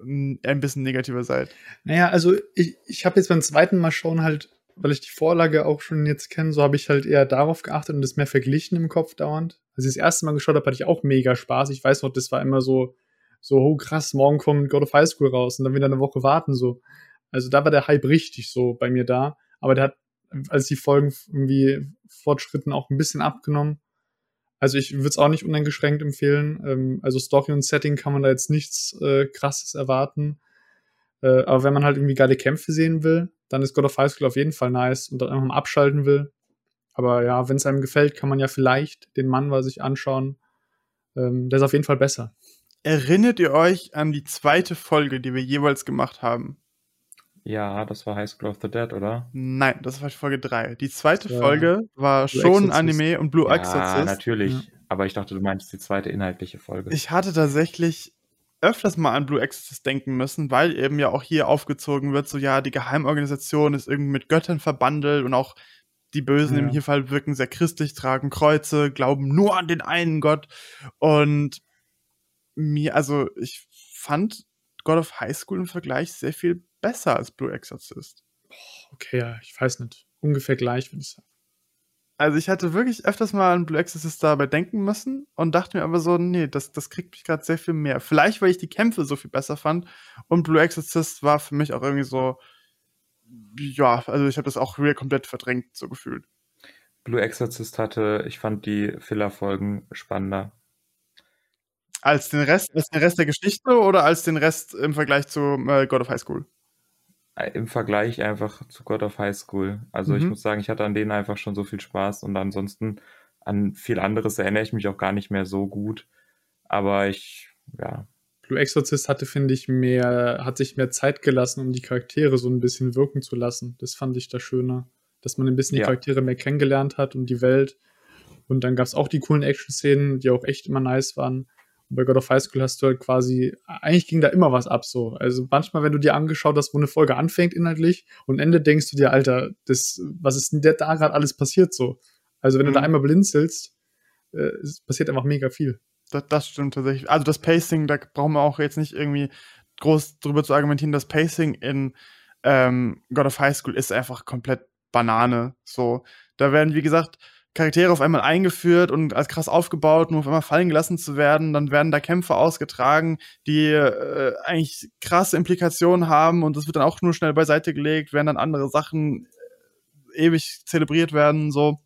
ein bisschen negativer seid. Naja, also ich, ich habe jetzt beim zweiten Mal schauen halt, weil ich die Vorlage auch schon jetzt kenne, so habe ich halt eher darauf geachtet und das mehr verglichen im Kopf dauernd. Als ich das erste Mal geschaut habe, hatte ich auch mega Spaß. Ich weiß noch, das war immer so, so, oh krass, morgen kommt God of High School raus und dann wieder eine Woche warten, so. Also da war der Hype richtig so bei mir da. Aber der hat, als die Folgen irgendwie fortschritten, auch ein bisschen abgenommen. Also ich würde es auch nicht uneingeschränkt empfehlen. Ähm, also Story und Setting kann man da jetzt nichts äh, krasses erwarten. Äh, aber wenn man halt irgendwie geile Kämpfe sehen will, dann ist God of High School auf jeden Fall nice und dann einfach mal abschalten will. Aber ja, wenn es einem gefällt, kann man ja vielleicht den Mann mal sich anschauen. Ähm, der ist auf jeden Fall besser. Erinnert ihr euch an die zweite Folge, die wir jeweils gemacht haben? Ja, das war High School of the Dead, oder? Nein, das war Folge 3. Die zweite Ja. Folge war Blue schon Exorcist. Anime und Blue Ja, Exorcist. natürlich. Ja. Aber ich dachte, du meinst die zweite inhaltliche Folge. Ich hatte tatsächlich öfters mal an Blue Exorcist denken müssen, weil eben ja auch hier aufgezogen wird, so ja, die Geheimorganisation ist irgendwie mit Göttern verbandelt und auch die Bösen Ja. im hier Fall wirken sehr christlich, tragen Kreuze, glauben nur an den einen Gott und mir, also ich fand God of High School im Vergleich sehr viel besser als Blue Exorcist. Okay, ja, ich weiß nicht. Ungefähr gleich, würde ich sagen. Also ich hatte wirklich öfters mal an Blue Exorcist dabei denken müssen und dachte mir aber so, nee, das, das kriegt mich gerade sehr viel mehr. Vielleicht, weil ich die Kämpfe so viel besser fand und Blue Exorcist war für mich auch irgendwie so, ja, also ich habe das auch wieder komplett verdrängt, so gefühlt. Blue Exorcist hatte, ich fand die Filler-Folgen spannender. Als den Rest, als den Rest der Geschichte oder als den Rest im Vergleich zu äh, God of High School? Äh, Im Vergleich einfach zu God of High School. Also ich Mhm. muss sagen, ich hatte an denen einfach schon so viel Spaß und ansonsten an viel anderes erinnere ich mich auch gar nicht mehr so gut. Aber ich, ja, Blue Exorcist hatte, finde ich, mehr, hat sich mehr Zeit gelassen, um die Charaktere so ein bisschen wirken zu lassen. Das fand ich da schöner. Dass man ein bisschen Ja. die Charaktere mehr kennengelernt hat und die Welt. Und dann gab es auch die coolen Action-Szenen, die auch echt immer nice waren. Bei God of High School hast du halt quasi, eigentlich ging da immer was ab so. Also manchmal, wenn du dir angeschaut hast, wo eine Folge anfängt inhaltlich und Ende denkst du dir, Alter, das, was ist denn da gerade alles passiert so? Also wenn du Mhm. da einmal blinzelst, äh, es passiert einfach mega viel. Das, das stimmt tatsächlich. Also das Pacing, da brauchen wir auch jetzt nicht irgendwie groß drüber zu argumentieren. Das Pacing in ähm, God of High School ist einfach komplett Banane. So, da werden, wie gesagt, Charaktere auf einmal eingeführt und als krass aufgebaut, um auf einmal fallen gelassen zu werden. Dann werden da Kämpfe ausgetragen, die äh, eigentlich krasse Implikationen haben und das wird dann auch nur schnell beiseite gelegt, während dann andere Sachen äh, ewig zelebriert werden. So,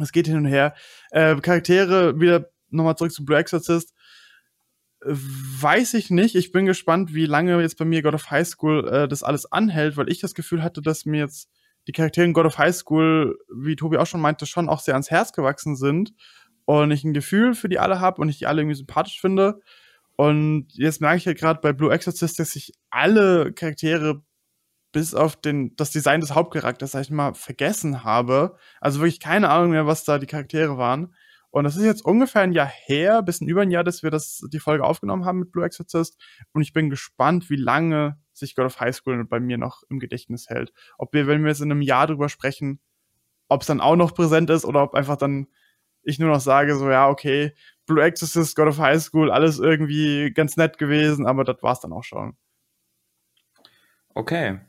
es geht hin und her. Äh, Charaktere wieder nochmal zurück zu Blue Exorcist. Weiß ich nicht. Ich bin gespannt, wie lange jetzt bei mir God of High School äh, das alles anhält, weil ich das Gefühl hatte, dass mir jetzt die Charaktere in God of High School, wie Tobi auch schon meinte, schon auch sehr ans Herz gewachsen sind und ich ein Gefühl für die alle habe und ich die alle irgendwie sympathisch finde. Und jetzt merke ich ja gerade bei Blue Exorcist, dass ich alle Charaktere bis auf den, das Design des Hauptcharakters, sag ich mal, vergessen habe. Also wirklich keine Ahnung mehr, was da die Charaktere waren. Und das ist jetzt ungefähr ein Jahr her, bisschen über ein Jahr, dass wir das, die Folge aufgenommen haben mit Blue Exorcist. Und ich bin gespannt, wie lange sich God of High School bei mir noch im Gedächtnis hält. Ob wir, wenn wir jetzt in einem Jahr drüber sprechen, ob es dann auch noch präsent ist oder ob einfach dann ich nur noch sage, so, ja, okay, Blue Exorcist, God of High School, alles irgendwie ganz nett gewesen, aber das war's dann auch schon. Okay.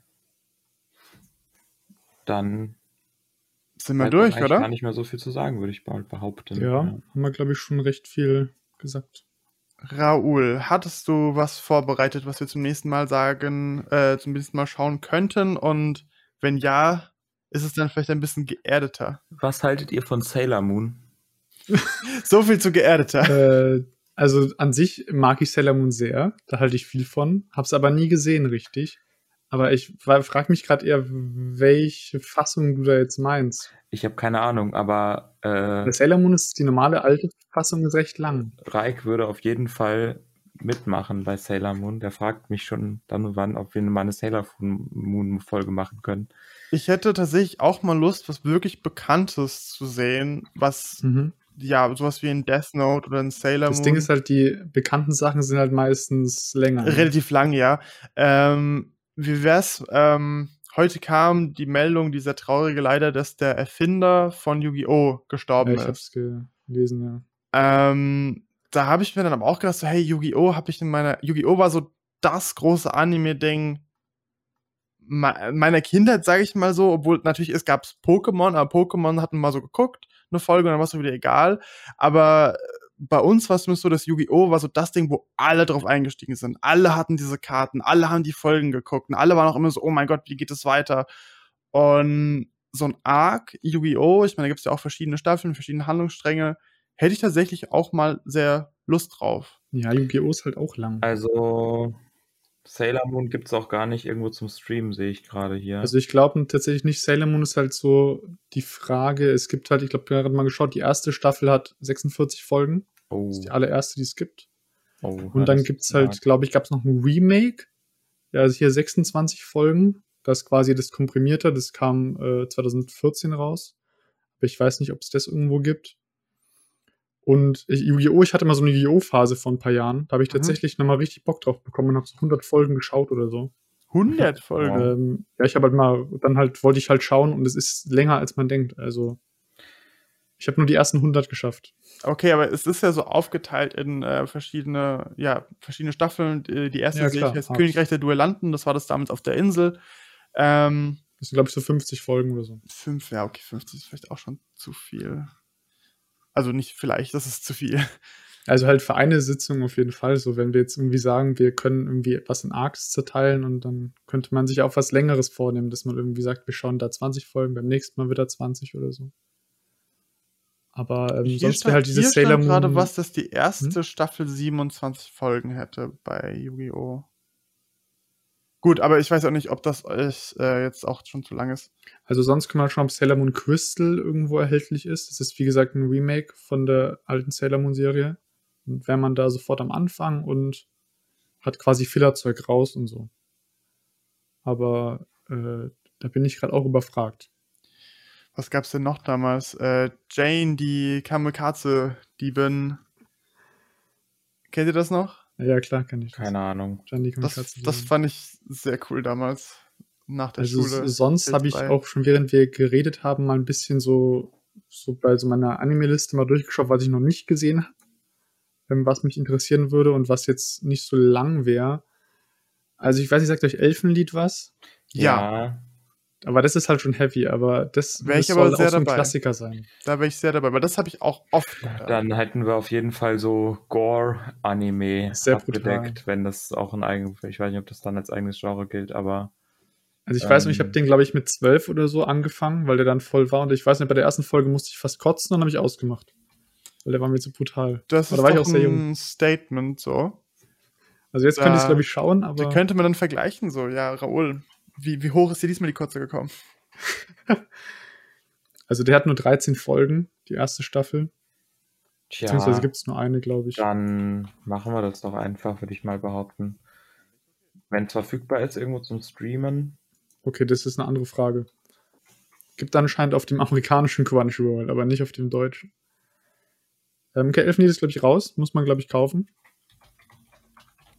Dann Sind wir durch, oder? gar nicht mehr so viel zu sagen, würde ich mal behaupten. Ja, haben wir, glaube ich, schon recht viel gesagt. Raoul, hattest du was vorbereitet, was wir zum nächsten Mal sagen, äh, zum nächsten Mal schauen könnten? Und wenn ja, ist es dann vielleicht ein bisschen geerdeter? Was haltet ihr von Sailor Moon? So viel zu geerdeter. äh, also an sich mag ich Sailor Moon sehr. Da halte ich viel von. Hab's aber nie gesehen, richtig. Aber ich frage mich gerade eher, welche Fassung du da jetzt meinst. Ich habe keine Ahnung, aber äh, Sailor Moon ist die normale alte Fassung ist recht lang. Reik würde auf jeden Fall mitmachen bei Sailor Moon. Der fragt mich schon dann und wann, ob wir mal eine Sailor Moon Folge machen können. Ich hätte tatsächlich auch mal Lust, was wirklich Bekanntes zu sehen, was, Mhm. ja, sowas wie in Death Note oder in Sailor Das Moon. Ding ist halt, die bekannten Sachen sind halt meistens länger. ne? Relativ lang, ja. Ähm, wie wär's? Ähm, heute kam die Meldung, die sehr traurige leider, dass der Erfinder von Yu-Gi-Oh! Ja, gestorben ich ist. hab's gelesen, ja. Ähm, da habe ich mir dann aber auch gedacht, so, hey, Yu-Gi-Oh! habe ich in meiner. Yu-Gi-Oh! war so das große Anime-Ding me- meiner Kindheit, sage ich mal so, obwohl natürlich es gab Pokémon, aber Pokémon hatten wir mal so geguckt, eine Folge, und dann war es wieder egal. Aber bei uns war es zumindest so, dass Yu-Gi-Oh! war so das Ding, wo alle drauf eingestiegen sind. Alle hatten diese Karten, alle haben die Folgen geguckt und alle waren auch immer so, oh mein Gott, wie geht es weiter? Und so ein Arc, Yu-Gi-Oh!, ich meine, da gibt es ja auch verschiedene Staffeln, verschiedene Handlungsstränge, hätte ich tatsächlich auch mal sehr Lust drauf. Ja, Yu-Gi-Oh! ist halt auch lang. Also Sailor Moon gibt es auch gar nicht irgendwo zum Streamen, sehe ich gerade hier. Also ich glaube tatsächlich nicht, Sailor Moon ist halt so die Frage, es gibt halt, ich glaube, gerade mal geschaut, die erste Staffel hat 46 Folgen. oh, Das ist die allererste, die es gibt. oh, Und dann gibt es halt, glaube ich, gab es noch ein Remake. Ja, also hier 26 Folgen. Das ist quasi das komprimierte, das kam äh, 2014 raus. Aber ich weiß nicht, ob es das irgendwo gibt. Und ich, Yu-Gi-Oh! Ich hatte mal so eine Yu-Gi-Oh! Phase vor ein paar Jahren. Da habe ich Mhm. tatsächlich nochmal richtig Bock drauf bekommen und habe so 100 Folgen geschaut oder so. 100 Folgen. Ähm, ja, ich habe halt mal, dann halt wollte ich halt schauen und es ist länger als man denkt. Also ich habe nur die ersten 100 geschafft. Okay, aber es ist ja so aufgeteilt in äh, verschiedene, ja, verschiedene Staffeln. Die, erste Ja, sehe ich heißt. Königreich der Duellanten, das war das damals auf der Insel. Ähm, Das sind, glaube ich, so 50 Folgen oder so. fünf, ja, okay, 50 ist vielleicht auch schon zu viel. Also nicht vielleicht, das ist zu viel. Also halt für eine Sitzung auf jeden Fall. So, wenn wir jetzt irgendwie sagen, wir können irgendwie etwas in Arcs zerteilen und dann könnte man sich auch was Längeres vornehmen, dass man irgendwie sagt, wir schauen da 20 Folgen, beim nächsten Mal wieder 20 oder so. Aber ähm, sonst wäre halt dieses Sailor Moon. gerade was, dass die erste Hm? Staffel 27 Folgen hätte bei Yu-Gi-Oh! Gut, aber ich weiß auch nicht, ob das euch äh, jetzt auch schon zu lang ist. Also sonst kann man schauen, ob Sailor Moon Crystal irgendwo erhältlich ist. Das ist wie gesagt ein Remake von der alten Sailor Moon Serie. Und wäre man da sofort am Anfang und hat quasi Fillerzeug raus und so. Aber äh, da bin ich gerade auch überfragt. Was gab's denn noch damals? Äh, Jane, die Kamikaze-Diebin. Kennt ihr das noch? Ja, klar, kann ich. das. Keine Ahnung. Das, das fand ich sehr cool damals. Nach der also Schule. sonst habe ich auch schon, während wir geredet haben, mal ein bisschen so, so bei so meiner Anime-Liste mal durchgeschaut, was ich noch nicht gesehen habe, ähm, was mich interessieren würde und was jetzt nicht so lang wäre. Also ich weiß nicht, sagt euch Elfenlied was? Ja, Aber das ist halt schon heavy, aber das, Wär ich das aber soll sehr auch so ein dabei. Klassiker sein. da wäre ich sehr dabei, weil das habe ich auch oft gehört. Dann hätten wir auf jeden Fall so Gore-Anime Sehr abgedeckt, brutal. wenn das auch ein eigenes, ich weiß nicht, ob das dann als eigenes Genre gilt, aber Also ich weiß nicht, ich Ähm. habe den, glaube ich, mit zwölf oder so angefangen, weil der dann voll war. Und ich weiß nicht, bei der ersten Folge musste ich fast kotzen und habe ich ausgemacht. Weil der war mir zu brutal. das Aber ist da war ich doch auch sehr jung. ein Statement so. Also jetzt Da- könnte ich es, glaube ich, schauen, aber könnte man dann vergleichen, so, ja, Raoul, wie, wie hoch ist dir diesmal die Kotze gekommen? also der hat nur 13 Folgen, die erste Staffel. tja, Beziehungsweise gibt es nur eine, glaube ich. dann machen wir das doch einfach, würde ich mal behaupten. Wenn es verfügbar ist, irgendwo zum Streamen. Okay, das ist eine andere Frage. Gibt anscheinend auf dem amerikanischen Crunchyroll, aber nicht auf dem deutschen. Ähm, okay, Elfenlied ist, glaube ich, raus. Muss man, glaube ich, kaufen.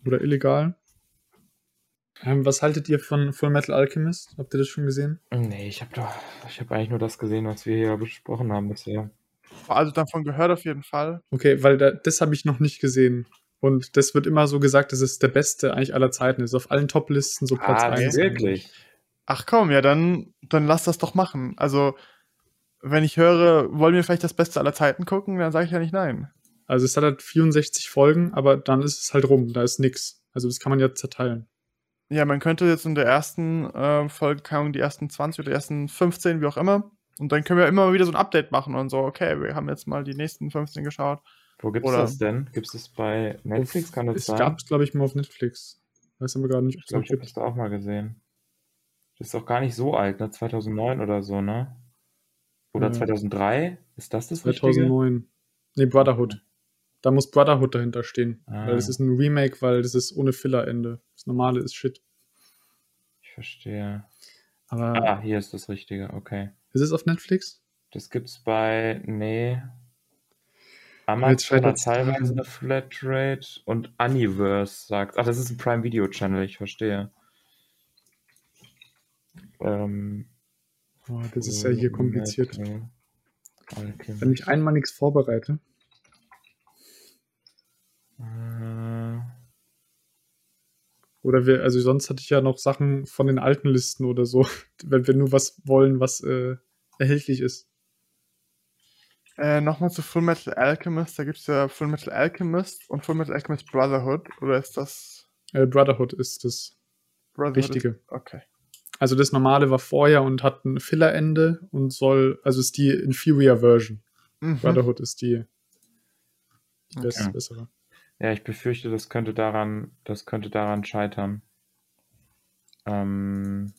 Oder illegal. Ähm, was haltet ihr von Full Metal Alchemist? Habt ihr das schon gesehen? Nee, ich habe doch, ich habe eigentlich nur das gesehen, was wir hier besprochen haben bisher. Also davon gehört auf jeden Fall. Okay, weil da, das habe ich noch nicht gesehen. Und das wird immer so gesagt, dass es der beste eigentlich aller Zeiten ist. Auf allen Top-Listen so Platz Ah, 1. wirklich? Ach komm, ja, dann, dann lass das doch machen. Also, wenn ich höre, wollen wir vielleicht das Beste aller Zeiten gucken, dann sage ich ja nicht nein. Also es hat halt 64 Folgen, aber dann ist es halt rum. Da ist nix. Also das kann man ja zerteilen. Ja, man könnte jetzt in der ersten äh, Folge, Ahnung, die ersten 20 oder die ersten 15, wie auch immer. Und dann können wir immer mal wieder so ein Update machen und so, okay, wir haben jetzt mal die nächsten 15 geschaut. Wo gibt's Oder- das denn? Gibt es das bei Netflix? Kann das es sein? gab es, glaube ich, mal auf Netflix. Weiß aber gerade nicht, ob ich es glaube, ich habe gibt. das da auch mal gesehen. Das ist auch gar nicht so alt, ne? 2009 oder so, ne? Oder Ja. 2003? Ist das das Richtige? 2009. Nee, Brotherhood. Da muss Brotherhood dahinter stehen. Ah. Weil das ist ein Remake, weil das ist ohne Filler-Ende. Das normale ist Shit. Ich verstehe. Aber Ah, hier ist das Richtige, okay. ist es auf Netflix? Das gibt's bei, nee. Amazon hat teilweise eine Flatrate und Universe sagt, ach, das ist ein Prime Video Channel, ich verstehe. Ähm, Oh, das ist ja hier kompliziert. Alchemist. Wenn ich einmal nichts vorbereite. Äh, Oder wir, also sonst hatte ich ja noch Sachen von den alten Listen oder so, wenn wir nur was wollen, was äh, erhältlich ist. Äh, Nochmal zu Full Metal Alchemist, da gibt es ja Full Metal Alchemist und Full Metal Alchemist Brotherhood. Oder ist das Äh, Brotherhood ist das Brotherhood? Richtige. Ist, okay. Also das normale war vorher und hat ein Filler-Ende und soll, also ist die Inferior Version. Mhm. Brotherhood ist die, Okay. bessere. Ja, ich befürchte, das könnte daran, das könnte daran scheitern. Ähm,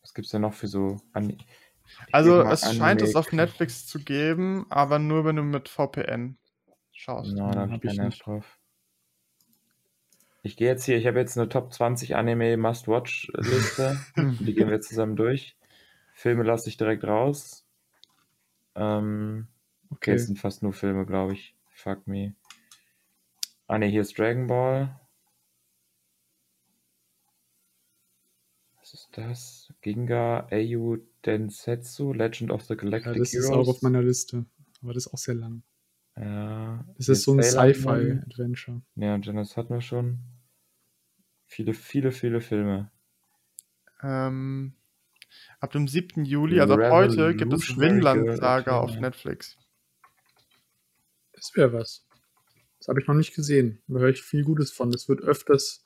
was gibt's denn noch für so Ich Also es scheint es Anime- auf Netflix zu geben, aber nur wenn du mit VPN schaust. No, da Hm, hab ich ich nicht. Drauf. Ich gehe jetzt hier, ich habe jetzt eine Top 20 Anime Must-Watch-Liste. Die gehen wir zusammen durch. Filme lasse ich direkt raus. Ähm, okay, Okay. es sind fast nur Filme, glaube ich. Fuck me. Ah ne, hier ist Dragon Ball. Was ist das? Ginga Eiyu Densetsu, Legend of the Galactic Ja, das ist Heroes. auch auf meiner Liste. Aber das ist auch sehr lang. Ja, Das hier ist so ein. Sci-Fi-Adventure. Ja, und das hatten wir schon. Viele, viele, viele Filme. Ähm, ab dem 7. Juli, also ab heute, gibt es Revolutionary Vinland Girl Saga auf. Netflix. Das wäre was. Das habe ich noch nicht gesehen. Da höre ich viel Gutes von. Das wird öfters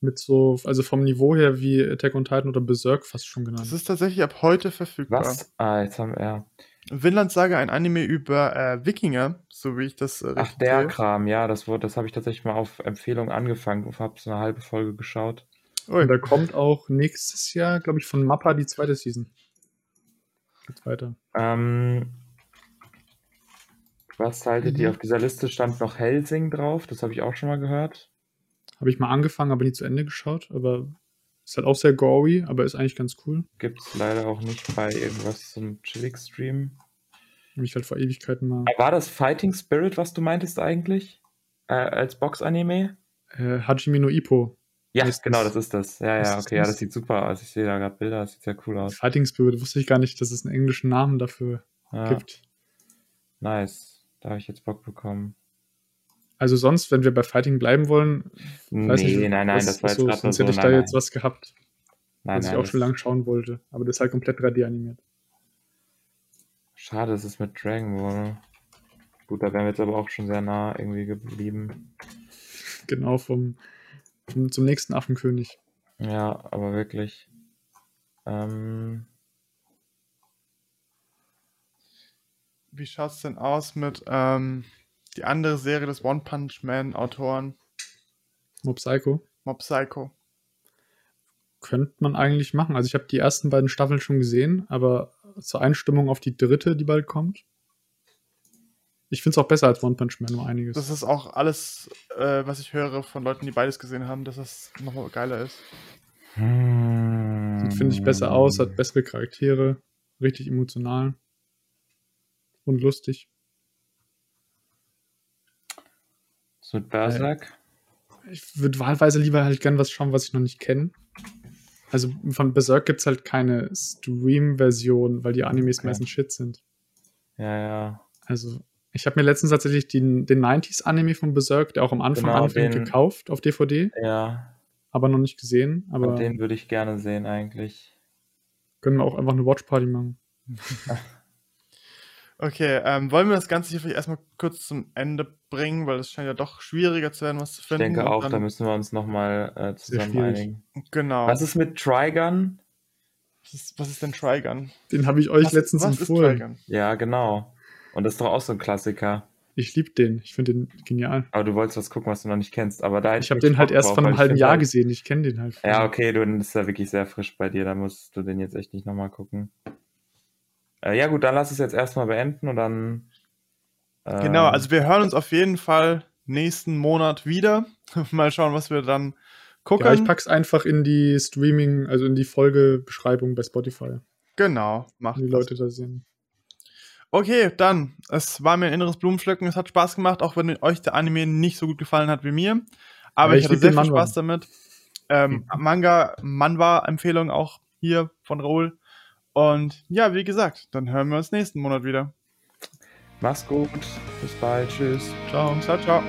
mit so, also vom Niveau her wie Attack on Titan oder Berserk fast schon Das genannt. ist tatsächlich ab heute verfügbar. Was? Ah, jetzt haben wir. Ja. Vinland Saga, ein Anime über äh, Wikinger, so wie ich das äh, Ach, der sehe. Kram, ja, das, wurde- das habe ich tatsächlich mal auf Empfehlung angefangen und habe so eine halbe Folge geschaut. Und da kommt auch nächstes Jahr, glaube ich, von Mappa die zweite Season. Geht weiter. Ähm, was haltet ihr? Mhm. Auf dieser Liste stand noch Helsing drauf, das habe ich auch schon mal gehört. Habe ich mal angefangen, aber nie zu Ende geschaut. Aber ist halt auch sehr gory, aber ist eigentlich ganz cool. Gibt es leider auch nicht bei irgendwas zum Chillig-Stream. Habe ich halt vor Ewigkeiten mal. War das Fighting Spirit, was du meintest eigentlich? Äh, als Box-Anime? Äh, Hajime no Ippo. Ja, genau, das- das ist das. Ja, ja, okay, ja, das? das sieht super aus. Ich sehe da gerade Bilder, das sieht sehr cool aus. Fighting Spirit wusste ich gar nicht, dass es einen englischen Namen dafür Ja, gibt. nice. Da habe ich jetzt Bock bekommen. Also sonst, wenn wir bei Fighting bleiben wollen, weiß nee, nicht, nein, nein, was- das war jetzt so, sonst so. hätte ich nein, da nein. jetzt was gehabt, nein, was ich nein, auch das- schon lange schauen wollte. Aber das ist halt komplett 3D animiert. Schade, es ist mit Dragon Ball. Gut, da wären wir jetzt aber auch schon sehr nah irgendwie geblieben. Genau vom, vom zum nächsten Affenkönig. Ja, aber wirklich. Ähm, Wie schaut's denn aus mit ähm, die andere Serie des One Punch Man Autoren, Mob Psycho. Mob Psycho? Könnte man eigentlich machen. Also ich habe die ersten beiden Staffeln schon gesehen, aber zur Einstimmung auf die dritte, die bald kommt. Ich finde es auch besser als One Punch Man um einiges. Das ist auch alles, äh, was ich höre von Leuten, die beides gesehen haben, dass das nochmal geiler ist. Sieht, finde ich, besser aus, hat bessere Charaktere, richtig emotional und lustig. Was mit Berserk? Ich würde wahlweise lieber halt gern was schauen, was ich noch nicht kenne. Also von Berserk gibt es halt keine Stream-Version, weil die Animes Okay. meistens Shit sind. Ja, ja. Also ich habe mir letztens tatsächlich den, den 90s-Anime von Berserk, der auch am Anfang Genau, anfängt, den- gekauft auf DVD, Ja, aber noch nicht gesehen. Aber und den würde ich gerne sehen eigentlich. können wir auch einfach eine Watchparty machen. Okay, ähm, wollen wir das Ganze hier vielleicht erstmal kurz zum Ende bringen, weil es scheint ja doch schwieriger zu werden, was zu Ich finden. denke Und auch, da müssen wir uns nochmal äh, zusammen einigen. Genau. Was ist mit Trigun? was, ist, was ist denn Trigun? Den habe ich euch was, letztens was empfohlen. Ja, genau. Und das ist doch auch so ein Klassiker. Ich liebe den. Ich finde den genial. Aber du wolltest was gucken, was du noch nicht kennst. Aber da Ich habe den halt erst vor einem ich halben Jahr halt- gesehen. Ich kenne den halt. Ja, okay, du bist ja wirklich sehr frisch bei dir. Da musst du den jetzt echt nicht nochmal gucken. Äh, ja, gut, dann lass es jetzt erstmal beenden und dann. ähm, Genau, also wir hören uns auf jeden Fall nächsten Monat wieder. Mal schauen, was wir dann gucken. Ja, ich pack's einfach in die Streaming, also in die Folgebeschreibung bei Spotify, genau, macht wenn die das. Leute da sehen. Okay, dann. Es war mir ein inneres Blumenpflücken. Es hat Spaß gemacht, auch wenn euch der Anime nicht so gut gefallen hat wie mir. Aber Ja, ich, ich hatte sehr viel. Spaß damit. Ähm, Manga, Manwa-Empfehlung auch hier von Raoul. Und ja, wie gesagt, dann hören wir uns nächsten Monat wieder. Mach's gut. Bis bald. Tschüss. Ciao, ciao, ciao.